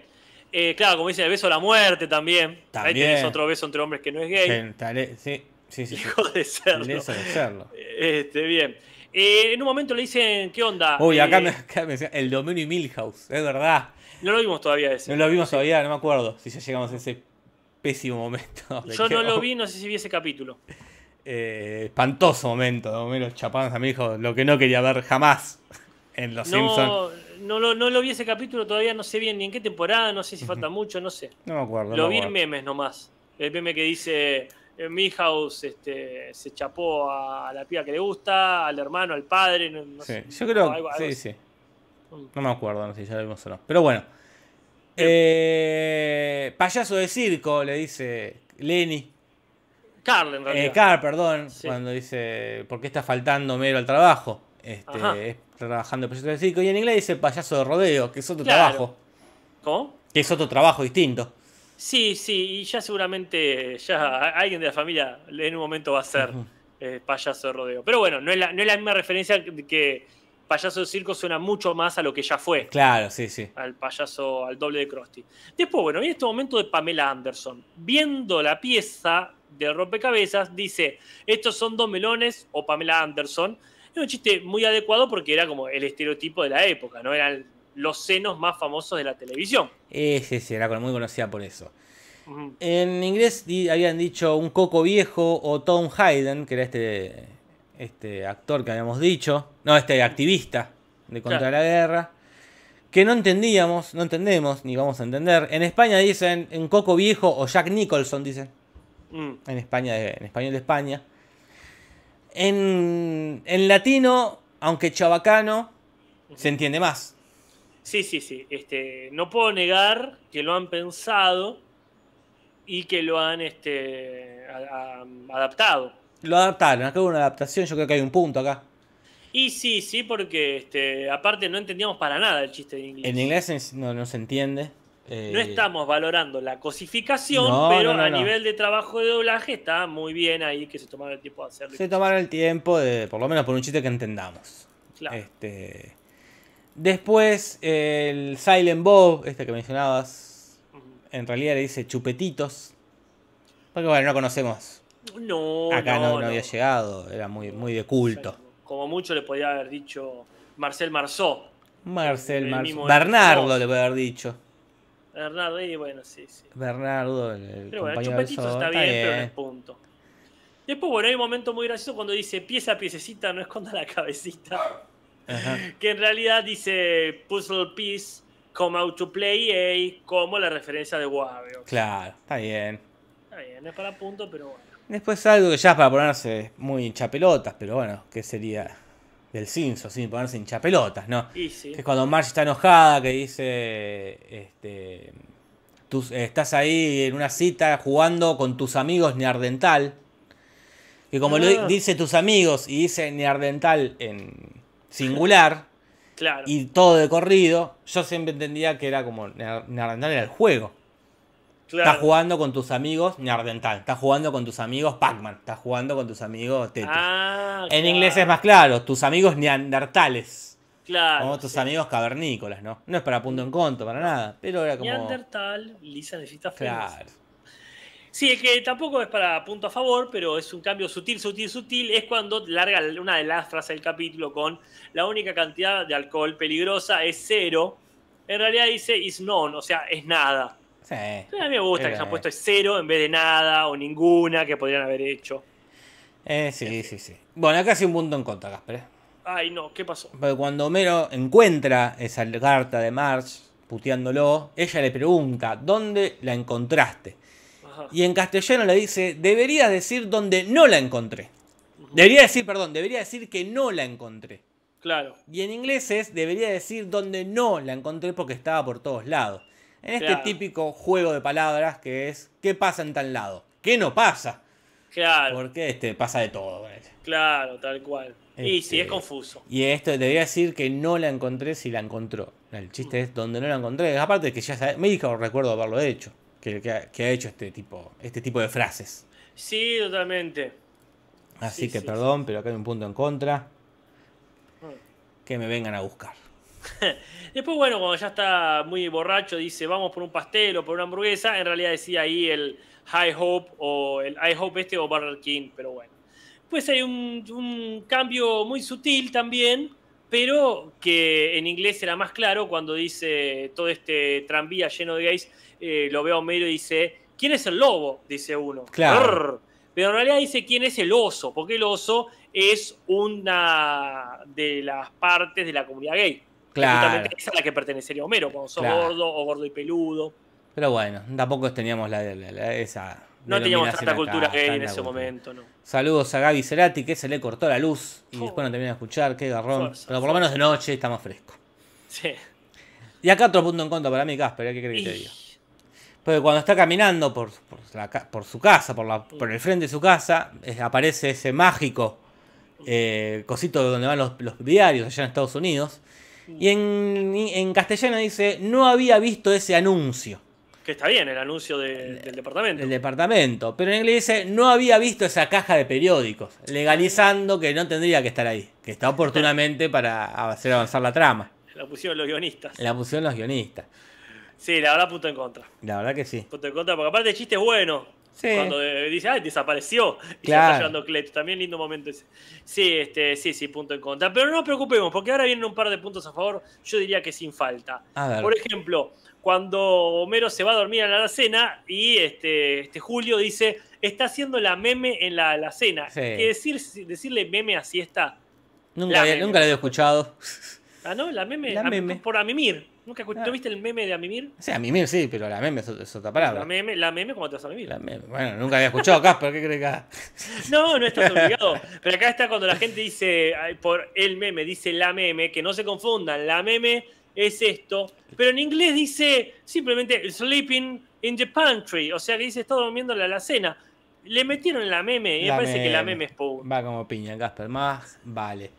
S3: Eh, claro, como dicen, el beso a la muerte también. Ahí
S2: También.
S3: tenés otro beso entre hombres que no es gay.
S2: Sí, tale- sí, sí, sí. sí.
S3: Hijo de serlo.
S2: De serlo.
S3: Este, bien. Eh, en un momento le dicen, ¿qué onda?
S2: Uy, acá
S3: Eh,
S2: me, acá me decía, el dominio y Milhouse, es verdad.
S3: No lo vimos todavía ese.
S2: No lo vimos todavía, no me acuerdo si ya llegamos a ese pésimo momento.
S3: Yo no lo vi, no sé si vi ese capítulo.
S2: Eh, espantoso momento de Homero chapando a mi hijo, lo que no quería ver jamás en Los Simpsons.
S3: No, no, lo, no lo vi ese capítulo todavía, no sé bien ni en qué temporada, no sé si falta mucho, no sé.
S2: No me acuerdo.
S3: lo
S2: no me
S3: vi en memes nomás. El meme que dice, eh, Milhouse este, se chapó a la piba que le gusta, al hermano, al padre. No, no
S2: Sí,
S3: sé,
S2: yo creo
S3: algo- algo
S2: sí,
S3: así.
S2: sí.
S3: Mm.
S2: No me acuerdo, no sé si ya lo vimos o no. Pero bueno. Eh, payaso de circo, le dice Lenny.
S3: Carl, en realidad.
S2: Eh, Carl, perdón,
S3: Sí.
S2: cuando dice, ¿por qué está faltando Homero al trabajo? Este, es trabajando de payaso de circo. Y en inglés dice payaso de rodeo, que es otro
S3: Claro.
S2: trabajo.
S3: ¿Cómo?
S2: Que es otro trabajo distinto.
S3: Sí, sí, y ya seguramente ya alguien de la familia en un momento va a ser eh, payaso de rodeo. Pero bueno, no es la, no es la misma referencia que payaso de circo suena mucho más a lo que ya fue.
S2: Claro, sí, sí.
S3: al payaso, al doble de Krusty. Después, bueno, viene este momento de Pamela Anderson. Viendo la pieza de rompecabezas, dice, estos son dos melones o Pamela Anderson. Es un chiste muy adecuado porque era como el estereotipo de la época, ¿no? Eran los senos más famosos de la televisión.
S2: Eh, sí, sí, era muy conocida por eso. En inglés habían dicho un coco viejo o Tom Hayden, que era este, este actor que habíamos dicho. No, este activista de contra
S3: Claro.
S2: la guerra. Que no entendíamos, no entendemos, ni vamos a entender. En España dicen un coco viejo o Jack Nicholson, dicen.
S3: Mm.
S2: En, España, en español de España. En, en latino, aunque chabacano, se entiende más.
S3: Sí, sí, sí. Este, no puedo negar que lo han pensado y que lo han este, a- a- adaptado.
S2: Lo adaptaron, acá hubo una adaptación, yo creo que hay un punto acá.
S3: Y sí, sí, porque este, aparte no entendíamos para nada el chiste de inglés.
S2: En inglés no, no se entiende. eh,
S3: No estamos valorando la cosificación,
S2: No,
S3: pero
S2: no,
S3: a nivel de trabajo de doblaje está muy bien ahí que se tomaron el tiempo de hacerlo.
S2: Se tomaron el tiempo de, por lo menos por un chiste que entendamos.
S3: Claro.
S2: Este, después, el Silent Bob, este que mencionabas, en realidad le dice chupetitos. Porque bueno, no conocemos.
S3: No,
S2: Acá no,
S3: no,
S2: no había llegado, era muy, muy de culto.
S3: Como mucho le podía haber dicho Marcel Marceau.
S2: Marcel,
S3: El
S2: Mar-
S3: mismo
S2: Bernardo le puede haber dicho.
S3: Bernardo, y bueno, sí, sí.
S2: Bernardo, el,
S3: Pero bueno,
S2: Sol,
S3: está bien, pero no es punto. Después, bueno, hay un momento muy gracioso cuando dice pieza a piececita, no esconda la cabecita.
S2: Ajá.
S3: Que en realidad dice puzzle piece, come out to play, como la referencia de Wario.
S2: Claro, está bien.
S3: Está bien, no es para punto, pero bueno.
S2: Después algo que ya es para ponerse muy hinchapelotas, pero bueno, ¿qué sería del Simpson sin ponerse hinchapelotas, no?
S3: Sí.
S2: Que es cuando Marge está enojada, que dice, este, tú estás ahí en una cita jugando con tus amigos Neardental. Que como lo
S3: Ah.
S2: di- dice tus amigos y dice Neardental en singular
S3: Claro.
S2: y todo de corrido, yo siempre entendía que era como Near- Neardental era el juego.
S3: Claro.
S2: Estás jugando con tus amigos Neardental, estás jugando con tus amigos Pac-Man, estás jugando con tus amigos Tetris.
S3: Ah,
S2: en
S3: claro,
S2: inglés es más claro, tus amigos neandertales.
S3: Claro.
S2: Como tus
S3: sí.
S2: amigos cavernícolas, ¿no? No es para punto en conto, para nada. Pero era como.
S3: Neandertal, Lisa necesita.
S2: Claro.
S3: Sí, es que tampoco es para punto a favor, pero es un cambio sutil, sutil, sutil. Es cuando larga una de las frases del capítulo con la única cantidad de alcohol peligrosa es cero. En realidad dice is none, o sea, es nada.
S2: Sí.
S3: A mí me gusta que se han puesto es cero en vez de nada o ninguna que podrían haber hecho.
S2: Eh, sí, sí, sí. Bueno, acá sí un punto en contra, Casper. ¿eh?
S3: Ay, no, ¿qué pasó?
S2: Porque cuando Homero encuentra esa carta de Marge, puteándolo, ella le pregunta, ¿dónde la encontraste?
S3: Ajá.
S2: Y en castellano le dice, deberías decir dónde no la encontré. Debería decir, perdón, debería decir que no la encontré.
S3: Claro.
S2: Y en inglés es, debería decir dónde no la encontré porque estaba por todos lados. En este
S3: Claro.
S2: típico juego de palabras que es ¿qué pasa en tal lado? ¿Qué no pasa?
S3: Claro,
S2: Porque este pasa de todo. él.
S3: claro, tal cual. Y sí,
S2: Este,
S3: es confuso.
S2: Y esto debería decir que no la encontré si la encontró. El chiste es donde no la encontré. Aparte de que ya sabe, me dijo, recuerdo haberlo hecho. Que, que ha, que ha hecho este tipo, este tipo de frases.
S3: Sí, totalmente.
S2: Así
S3: Sí,
S2: que
S3: sí,
S2: perdón, pero acá hay un punto en contra.
S3: Mm.
S2: Que me vengan a buscar.
S3: Después, bueno, cuando ya está muy borracho, dice vamos por un pastel o por una hamburguesa. En realidad decía ahí el High Hope o el I Hope este o Burger King, pero bueno. Pues hay un, un cambio muy sutil también, pero que en inglés era más claro cuando dice todo este tranvía lleno de gays. eh, lo veo a Homero y dice: ¿Quién es el lobo? Dice uno.
S2: Claro.
S3: Pero en realidad dice: ¿Quién es el oso? Porque el oso es una de las partes de la comunidad gay.
S2: Claro.
S3: Esa es a la que pertenecería Homero, cuando sos
S2: Claro.
S3: gordo o gordo y peludo.
S2: Pero bueno, tampoco teníamos la, la- la- esa.
S3: No teníamos tanta
S2: acá,
S3: cultura gay en ese
S2: cultura.
S3: momento, ¿no?
S2: Saludos a Gaby Cerati, que se le cortó la luz y
S3: Oh.
S2: después no termina de escuchar, qué garrón. Pero por lo menos de noche está más fresco.
S3: Sí.
S2: Y acá otro punto en contra para mí, Casper, ¿qué crees que te diga? Porque cuando está caminando por, por, la ca- por su casa, por, la, por el frente de su casa, eh, aparece ese mágico eh, cosito donde van los, los diarios allá en Estados Unidos. Y en, en castellano dice, no había visto ese anuncio
S3: Que está bien el anuncio de- del departamento.
S2: del departamento. Pero en inglés dice, no había visto esa caja de periódicos, legalizando que no tendría que estar ahí, que está oportunamente para hacer avanzar la trama.
S3: La pusieron los guionistas.
S2: La pusieron los guionistas.
S3: Sí, la verdad, punto en contra.
S2: La verdad que sí.
S3: Punto en contra, porque aparte el chiste es bueno.
S2: Sí.
S3: Cuando eh, dice, ay, desapareció. Y
S2: Claro.
S3: está llevando Cleto. También lindo momento ese. Sí, este, sí, sí, punto en contra. Pero no nos preocupemos, porque ahora vienen un par de puntos a favor. Yo diría que sin falta.
S2: A.
S3: Por ejemplo, cuando Homero se va a dormir a la cena y este, este Julio dice, está haciendo la meme en la, la cena.
S2: Sí.
S3: Que decir, decirle meme a siesta.
S2: Nunca,
S3: La
S2: había- nunca lo había escuchado.
S3: Ah, ¿no? La meme.
S2: La
S3: a-
S2: meme.
S3: Por Amimir. ¿Nunca
S2: Ah.
S3: ¿No viste el meme de Amimir?
S2: O sea, a mí sí, pero la meme es, es otra palabra.
S3: La meme, la meme, ¿cómo te vas a mimir?
S2: La meme. Bueno, nunca había escuchado Casper, ¿qué crees que haga?
S3: No, no estás obligado. Pero acá está cuando la gente dice por el meme, dice la meme, que no se confundan, la meme es esto. Pero en inglés dice simplemente sleeping in the pantry, o sea que dice está durmiendo en la alacena. Le metieron la meme y
S2: La
S3: me parece que la
S2: meme.
S3: es pum.
S2: Va como piña, Casper. Más vale.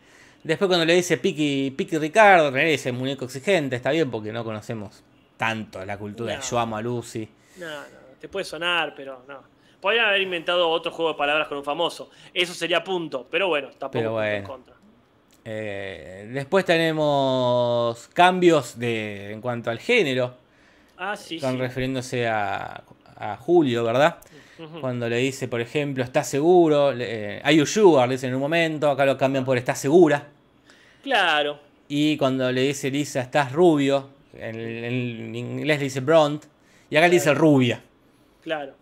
S2: Después cuando le dice Piki, Piki Ricardo, René dice muñeco exigente, está bien porque no conocemos tanto la cultura de. Yo amo a Lucy.
S3: No, no, te puede sonar, pero no. Podrían haber inventado otro juego de palabras con un famoso. Eso sería punto, pero bueno, tampoco
S2: Pero
S3: en contra.
S2: Eh, después tenemos cambios de, en cuanto al género.
S3: Ah, sí,
S2: Están
S3: sí.
S2: refiriéndose a, a Julio, ¿verdad? Cuando le dice, por ejemplo, ¿estás seguro? Eh, Are you sure? Le dicen en un momento. Acá lo cambian por ¿estás segura?
S3: Claro,
S2: Y cuando le dice Lisa, ¿estás rubio? En, en inglés le dice blonde. Y acá le dice rubia.
S3: claro.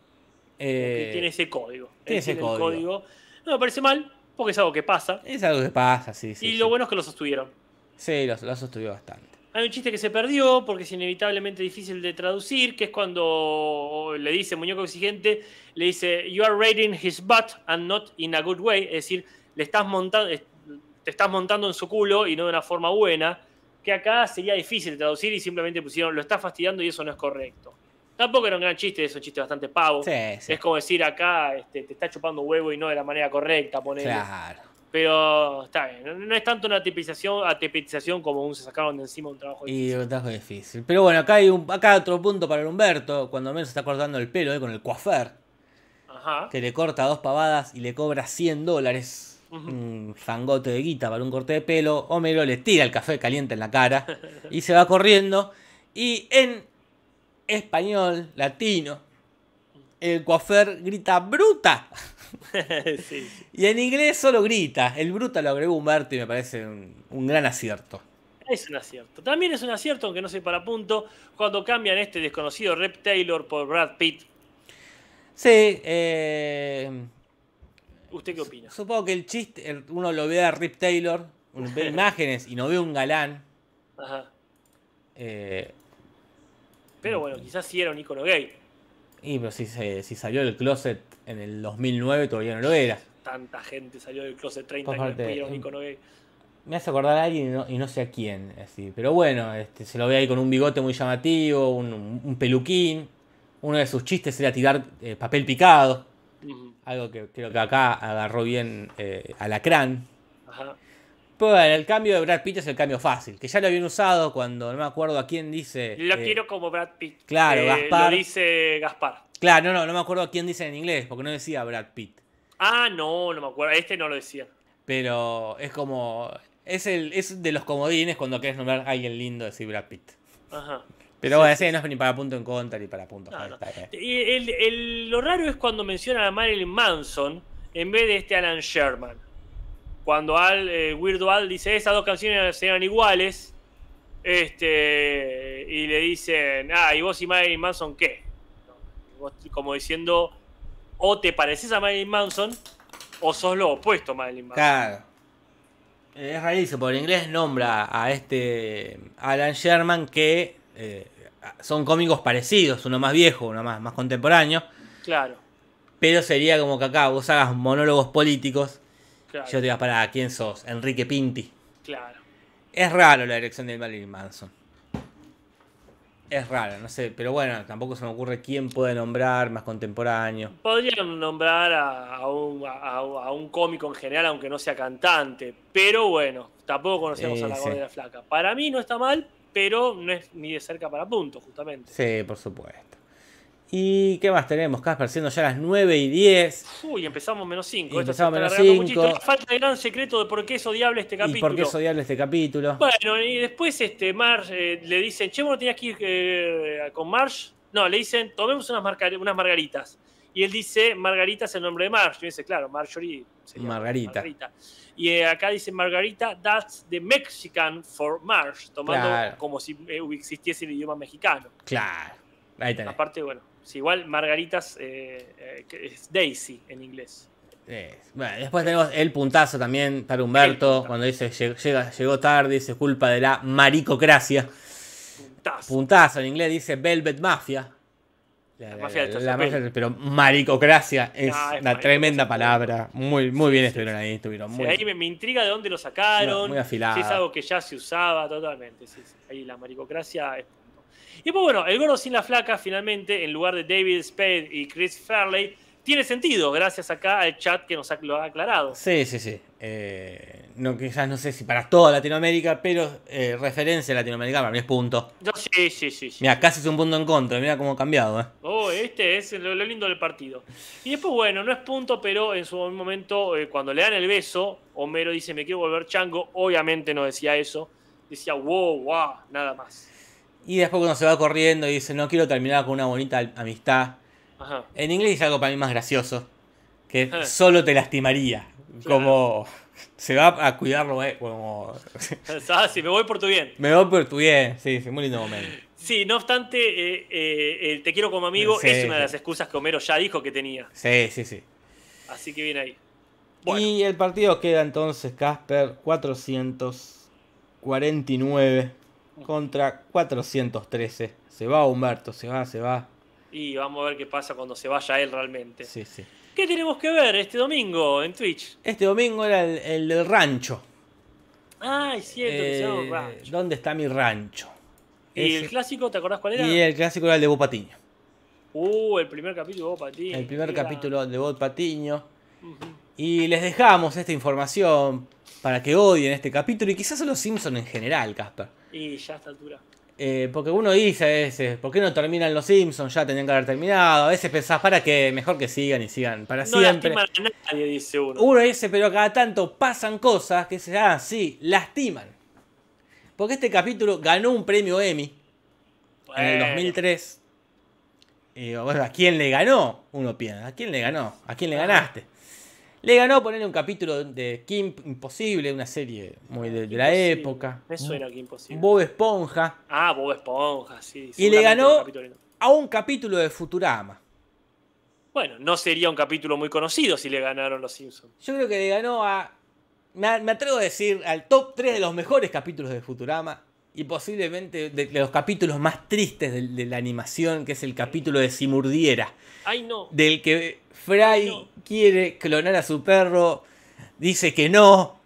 S2: Eh,
S3: tiene ese código.
S2: tiene ese código.
S3: No me parece mal, porque es algo que pasa.
S2: Es algo que pasa, sí, sí.
S3: y
S2: sí.
S3: lo bueno es que lo sostuvieron.
S2: Sí, lo, lo sostuvo bastante.
S3: Hay un chiste que se perdió porque es inevitablemente difícil de traducir, que es cuando le dice muñeco exigente, le dice, you are raiding his butt and not in a good way, es decir, le estás montando, te estás montando en su culo y no de una forma buena, que acá sería difícil de traducir y simplemente pusieron, lo está fastidiando y eso no es correcto. Tampoco era un gran chiste, es un chiste bastante pavo.
S2: Sí, sí.
S3: Es como decir acá, este, te está chupando huevo y no de la manera correcta, ponele.
S2: Claro.
S3: Pero está bien, no- es tanto una tipización, atipización como un se sacaron de encima un trabajo
S2: Y
S3: difícil.
S2: un trabajo difícil. Pero bueno, acá hay un, acá otro punto para el Humberto. Cuando menos está cortando el pelo eh, con el coafer.
S3: Ajá.
S2: Que le corta dos pavadas y le cobra 100 dólares. Un fangote de guita para un corte de pelo. Homero le tira el café caliente en la cara. y se va corriendo. Y en español, latino, el coafer grita bruta.
S3: sí.
S2: Y en inglés solo grita. El bruta lo agregó Humberto y me parece un, un gran acierto.
S3: Es un acierto. También es un acierto, aunque no soy para punto, cuando cambian este desconocido Rep Taylor por Brad Pitt.
S2: Sí, eh,
S3: ¿Usted qué opina?
S2: supongo que el chiste, uno lo ve a Rip Taylor, uno ve imágenes y no ve un galán.
S3: Ajá.
S2: eh,
S3: Pero bueno, quizás sí era un icono gay.
S2: y pero si, se- si salió del closet en el 2009 todavía no lo era.
S3: Tanta gente salió del closet 30
S2: Por
S3: años después icono gay.
S2: me hace acordar a alguien y no, y no sé a quién. Así. Pero bueno, este, se lo ve ahí con un bigote muy llamativo, un, peluquín. Uno de sus chistes era tirar eh, papel picado. Algo que creo que acá agarró bien eh, Alacrán.
S3: Ajá.
S2: Pero bueno, el cambio de Brad Pitt es el cambio fácil. Que ya lo habían usado cuando no me acuerdo a quién dice.
S3: Lo
S2: eh,
S3: quiero como Brad Pitt.
S2: claro,
S3: Eh,
S2: Gaspar.
S3: Lo dice Gaspar.
S2: Claro, no, no, no me acuerdo a quién dice en inglés, porque no decía Brad Pitt.
S3: Ah, no, no me acuerdo. Este no lo decía.
S2: Pero es como. Es, el, es de los comodines cuando querés nombrar a alguien lindo decir Brad Pitt.
S3: Ajá.
S2: Pero
S3: Sí,
S2: bueno,
S3: sí,
S2: no es ni para punto en contra ni para punto.
S3: No, no. Y el- el- lo raro es cuando mencionan a Marilyn Manson en vez de este Alan Sherman. Cuando Al, eh, Weirdo Al dice esas dos canciones eran iguales. Este. Y le dicen, ah, ¿y vos y Marilyn Manson qué? No, Como diciendo, o te pareces a Marilyn Manson, o sos lo opuesto a Marilyn Manson.
S2: Claro. Es rarísimo, porque en inglés nombra a este Alan Sherman que eh, son cómicos parecidos, uno más viejo, uno más, más contemporáneo.
S3: Claro,
S2: Pero sería como que acá vos hagas monólogos políticos.
S3: Claro,
S2: Yo te diga, para ¿quién sos? Enrique Pinti.
S3: claro.
S2: Es raro la elección de Marilyn Manson. Es raro, no sé, pero bueno, tampoco se me ocurre quién puede nombrar más contemporáneo.
S3: Podrían nombrar a, a un, a- a un cómico en general, aunque no sea cantante. Pero bueno, tampoco conocemos a la
S2: sí.
S3: gorda y la flaca. Para mí no está mal, pero no es ni de cerca para punto, justamente.
S2: Sí, por supuesto. ¿Y qué más tenemos? Casper, siendo ya las 9 y 10.
S3: Uy, empezamos menos 5.
S2: Y empezamos menos cinco.
S3: Falta el gran secreto de por qué es odiable este
S2: ¿Y
S3: capítulo.
S2: por qué es odiable este capítulo?
S3: Bueno, y después este Marge eh, le dicen, che, vos no tenías que ir eh, con Marge. No, le dicen, tomemos unas, margar- unas margaritas. Y él dice, Margarita es el nombre de Marge. Y dice, claro, Marjorie sería
S2: Margarita.
S3: Y eh, acá dice Margarita, that's the Mexican for Marge, tomando
S2: Claro.
S3: como si eh, existiese el idioma mexicano.
S2: Claro. Ahí tenés.
S3: Aparte, bueno, si igual Margaritas eh, eh, es Daisy en inglés.
S2: Bueno, después tenemos el puntazo también para Humberto,
S3: puntazo.
S2: cuando dice "Lleg- llega, llegó tarde, dice culpa de la maricocracia.
S3: Puntazo.
S2: Puntazo en inglés dice Velvet Mafia. La,
S3: mafia del
S2: la
S3: terciopelo.
S2: mafia- pero maricocracia es
S3: Ah, es
S2: una tremenda palabra. Muy, muy bien
S3: Sí,
S2: estuvieron ahí, estuvieron
S3: Sí,
S2: muy
S3: ahí me, me intriga de dónde lo sacaron.
S2: Muy- muy afilado.
S3: Si es algo que ya se usaba totalmente. Ahí la maricocracia es. Y pues bueno, el gordo sin la flaca, finalmente, en lugar de David Spade y Chris Fairley, tiene sentido, gracias acá al chat que nos ha, lo ha aclarado.
S2: Sí, sí, sí. Eh, no, quizás no sé si para toda Latinoamérica, pero eh, referencia latinoamericana para mí es punto.
S3: Sí, sí. sí.
S2: Mira, casi es un punto en contra, mira cómo ha cambiado. eh.
S3: Oh, este es lo, lo lindo del partido. Y después, bueno, no es punto, pero en su momento, eh, cuando le dan el beso, Homero dice, me quiero volver chango. Obviamente no decía eso. Decía, wow, wow, nada más.
S2: Y después cuando se va corriendo y dice, no quiero terminar con una bonita amistad.
S3: Ajá.
S2: En inglés dice algo para mí más gracioso, que
S3: Eh.
S2: solo te lastimaría. Como se va a cuidarlo, eh, como...
S3: Ah, sí, me voy por tu bien.
S2: Me voy por tu bien, sí, sí, muy lindo momento.
S3: Sí, no obstante, eh, eh, el te quiero como amigo
S2: Sí,
S3: es una de las excusas que Homero ya dijo que tenía.
S2: Sí, sí, sí.
S3: Así que viene ahí. Bueno,
S2: Y el partido queda entonces, Casper, 449 contra 413. Se va Humberto, se va, se va.
S3: y vamos a ver qué pasa cuando se vaya él realmente.
S2: Sí, sí.
S3: ¿Qué tenemos que ver este domingo en Twitch?
S2: Este domingo era el, el del rancho.
S3: Ah, es cierto, que se llama
S2: Eh,
S3: Rancho.
S2: ¿Dónde está mi rancho?
S3: ¿Y
S2: Ese-
S3: el clásico, te acordás cuál era?
S2: Y el clásico era el de Bob Patiño.
S3: Uh, el primer capítulo de Bob Patiño.
S2: El primer capítulo de Bob Patiño. Y les dejamos esta información para que odien este capítulo y quizás a los Simpsons en general, Casper.
S3: Y ya a esta altura.
S2: Eh, porque uno dice a veces, ¿por qué no terminan los Simpsons? Ya tenían que haber terminado. A veces pensás, para que mejor que sigan y sigan para
S3: No
S2: siempre.
S3: lastiman a nadie, dice uno.
S2: Uno dice, pero cada tanto pasan cosas que se, ah, sí, lastiman. Porque este capítulo ganó un premio Emmy en el
S3: Bueno,
S2: 2003. Y bueno, ¿a quién le ganó? Uno piensa, ¿a quién le ganó? ¿A quién le ganaste? Le ganó ponerle un capítulo de Kim Imposible, una serie muy de, de la época.
S3: Me suena que imposible.
S2: Bob Esponja.
S3: Ah, Bob Esponja, sí.
S2: Y le ganó-. A un capítulo de Futurama.
S3: Bueno, no sería un capítulo muy conocido si le ganaron los Simpsons.
S2: Yo creo que le ganó a. Me, atrevo a decir al top 3 de los mejores capítulos de Futurama. Y posiblemente de, de los capítulos más tristes de, de la animación, que es el capítulo de Simurdiera.
S3: Ay, no.
S2: Del que Fry
S3: No.
S2: quiere clonar a su perro. Dice que no.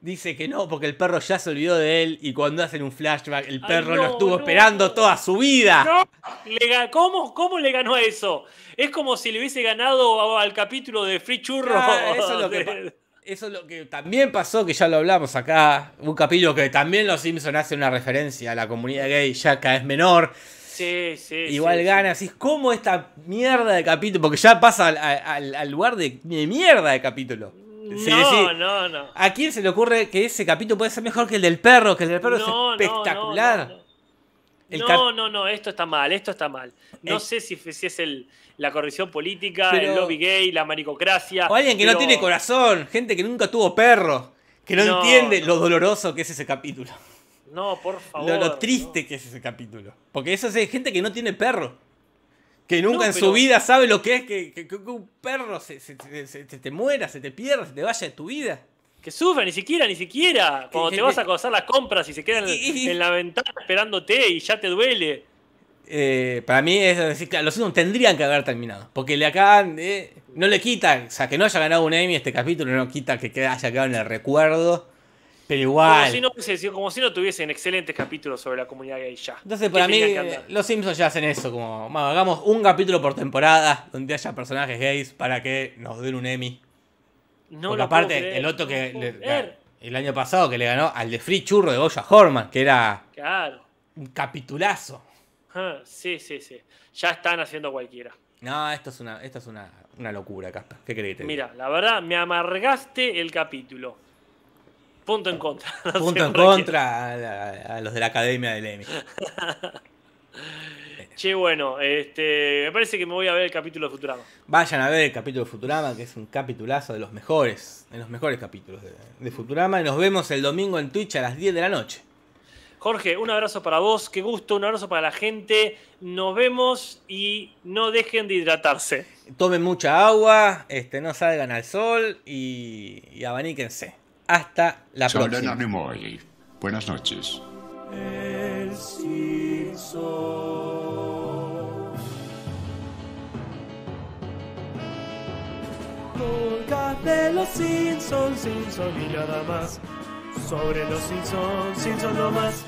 S2: dice que no, porque el perro ya se olvidó de él y cuando hacen un flashback, el
S3: Ay,
S2: perro
S3: no,
S2: lo estuvo
S3: no,
S2: esperando
S3: no.
S2: toda su vida.
S3: Le ¿cómo, ¿Cómo le ganó eso? Es como si le hubiese ganado al capítulo de Free Churro.
S2: Ah, eso, es lo que,
S3: de-
S2: pa- eso es lo que también pasó, que ya lo hablamos acá. Un capítulo que también los Simpsons hace una referencia a la comunidad gay ya cada vez menor.
S3: Sí, sí.
S2: Igual
S3: sí,
S2: gana, así ¿cómo esta mierda de capítulo? Porque ya pasa al, al- al lugar de, de mierda de capítulo.
S3: sí. No,
S2: sí.
S3: no, no.
S2: ¿A quién se le ocurre que ese capítulo puede ser mejor que el del perro? Que el del perro
S3: No,
S2: es espectacular.
S3: No, no,
S2: El
S3: no. esto está mal, esto está mal. No
S2: El-
S3: sé si, si es el, la corrección política,
S2: Pero-
S3: el lobby gay, la maricocracia.
S2: O alguien que no tiene corazón, gente que nunca tuvo perro, que no,
S3: No,
S2: entiende
S3: no.
S2: lo doloroso que es ese capítulo.
S3: No, por favor.
S2: Lo, lo triste que es ese capítulo. Porque eso es gente que no tiene perro. Que nunca
S3: No,
S2: en su vida sabe lo que es que, que- que un perro se, se- se- se- se te muera, se te pierda, se te vaya de tu vida.
S3: Que sufra, ni siquiera, ni siquiera. Cuando te vas a hacer las compras y se quedan en, en la ventana esperándote y ya te duele.
S2: Eh, para mí es decir, claro, los Simpsons tendrían que haber terminado. Porque le acaban de. No le quita, o sea, que no haya ganado un Emmy este capítulo, no quita que haya quedado en el recuerdo. Pero igual.
S3: Como si, no, hubiese- como si no tuviesen excelentes capítulos sobre la comunidad gay ya.
S2: Entonces,
S3: ¿Qué
S2: para mí, los Simpsons ya hacen eso, como, "Bueno, hagamos un capítulo por temporada donde haya personajes gays para que nos den un Emmy.
S3: No
S2: Porque aparte,
S3: creer,
S2: el otro que le- el año pasado que le ganó al de Free Churro de Boya Horman, que era
S3: Claro.
S2: un capitulazo.
S3: Ah, sí, sí, sí. Ya están haciendo cualquiera.
S2: No, esto es una, esto es una, una locura, Casper. ¿Qué crees que te diga?
S3: Mira, la verdad, me amargaste el capítulo. Punto en contra. No
S2: Punto en contra a, la- a los de la Academia del Emmy.
S3: Che, bueno, este, me parece que me voy a ver el capítulo de Futurama.
S2: Vayan a ver el capítulo de Futurama, que es un capitulazo de los mejores, de los mejores capítulos de, de Futurama. Y nos vemos el domingo en Twitch a las 10 de la noche.
S3: Jorge, un abrazo para vos, qué gusto, un abrazo para la gente. Nos vemos y no dejen de hidratarse.
S2: Tomen mucha agua, este, no salgan al sol y, y abaníquense. Hasta la
S4: Solen
S2: próxima.
S4: Anemoi. Buenas noches.
S1: De los Simpsons, Simpson y nada más. Sobre los Simpsons, Simpson no más.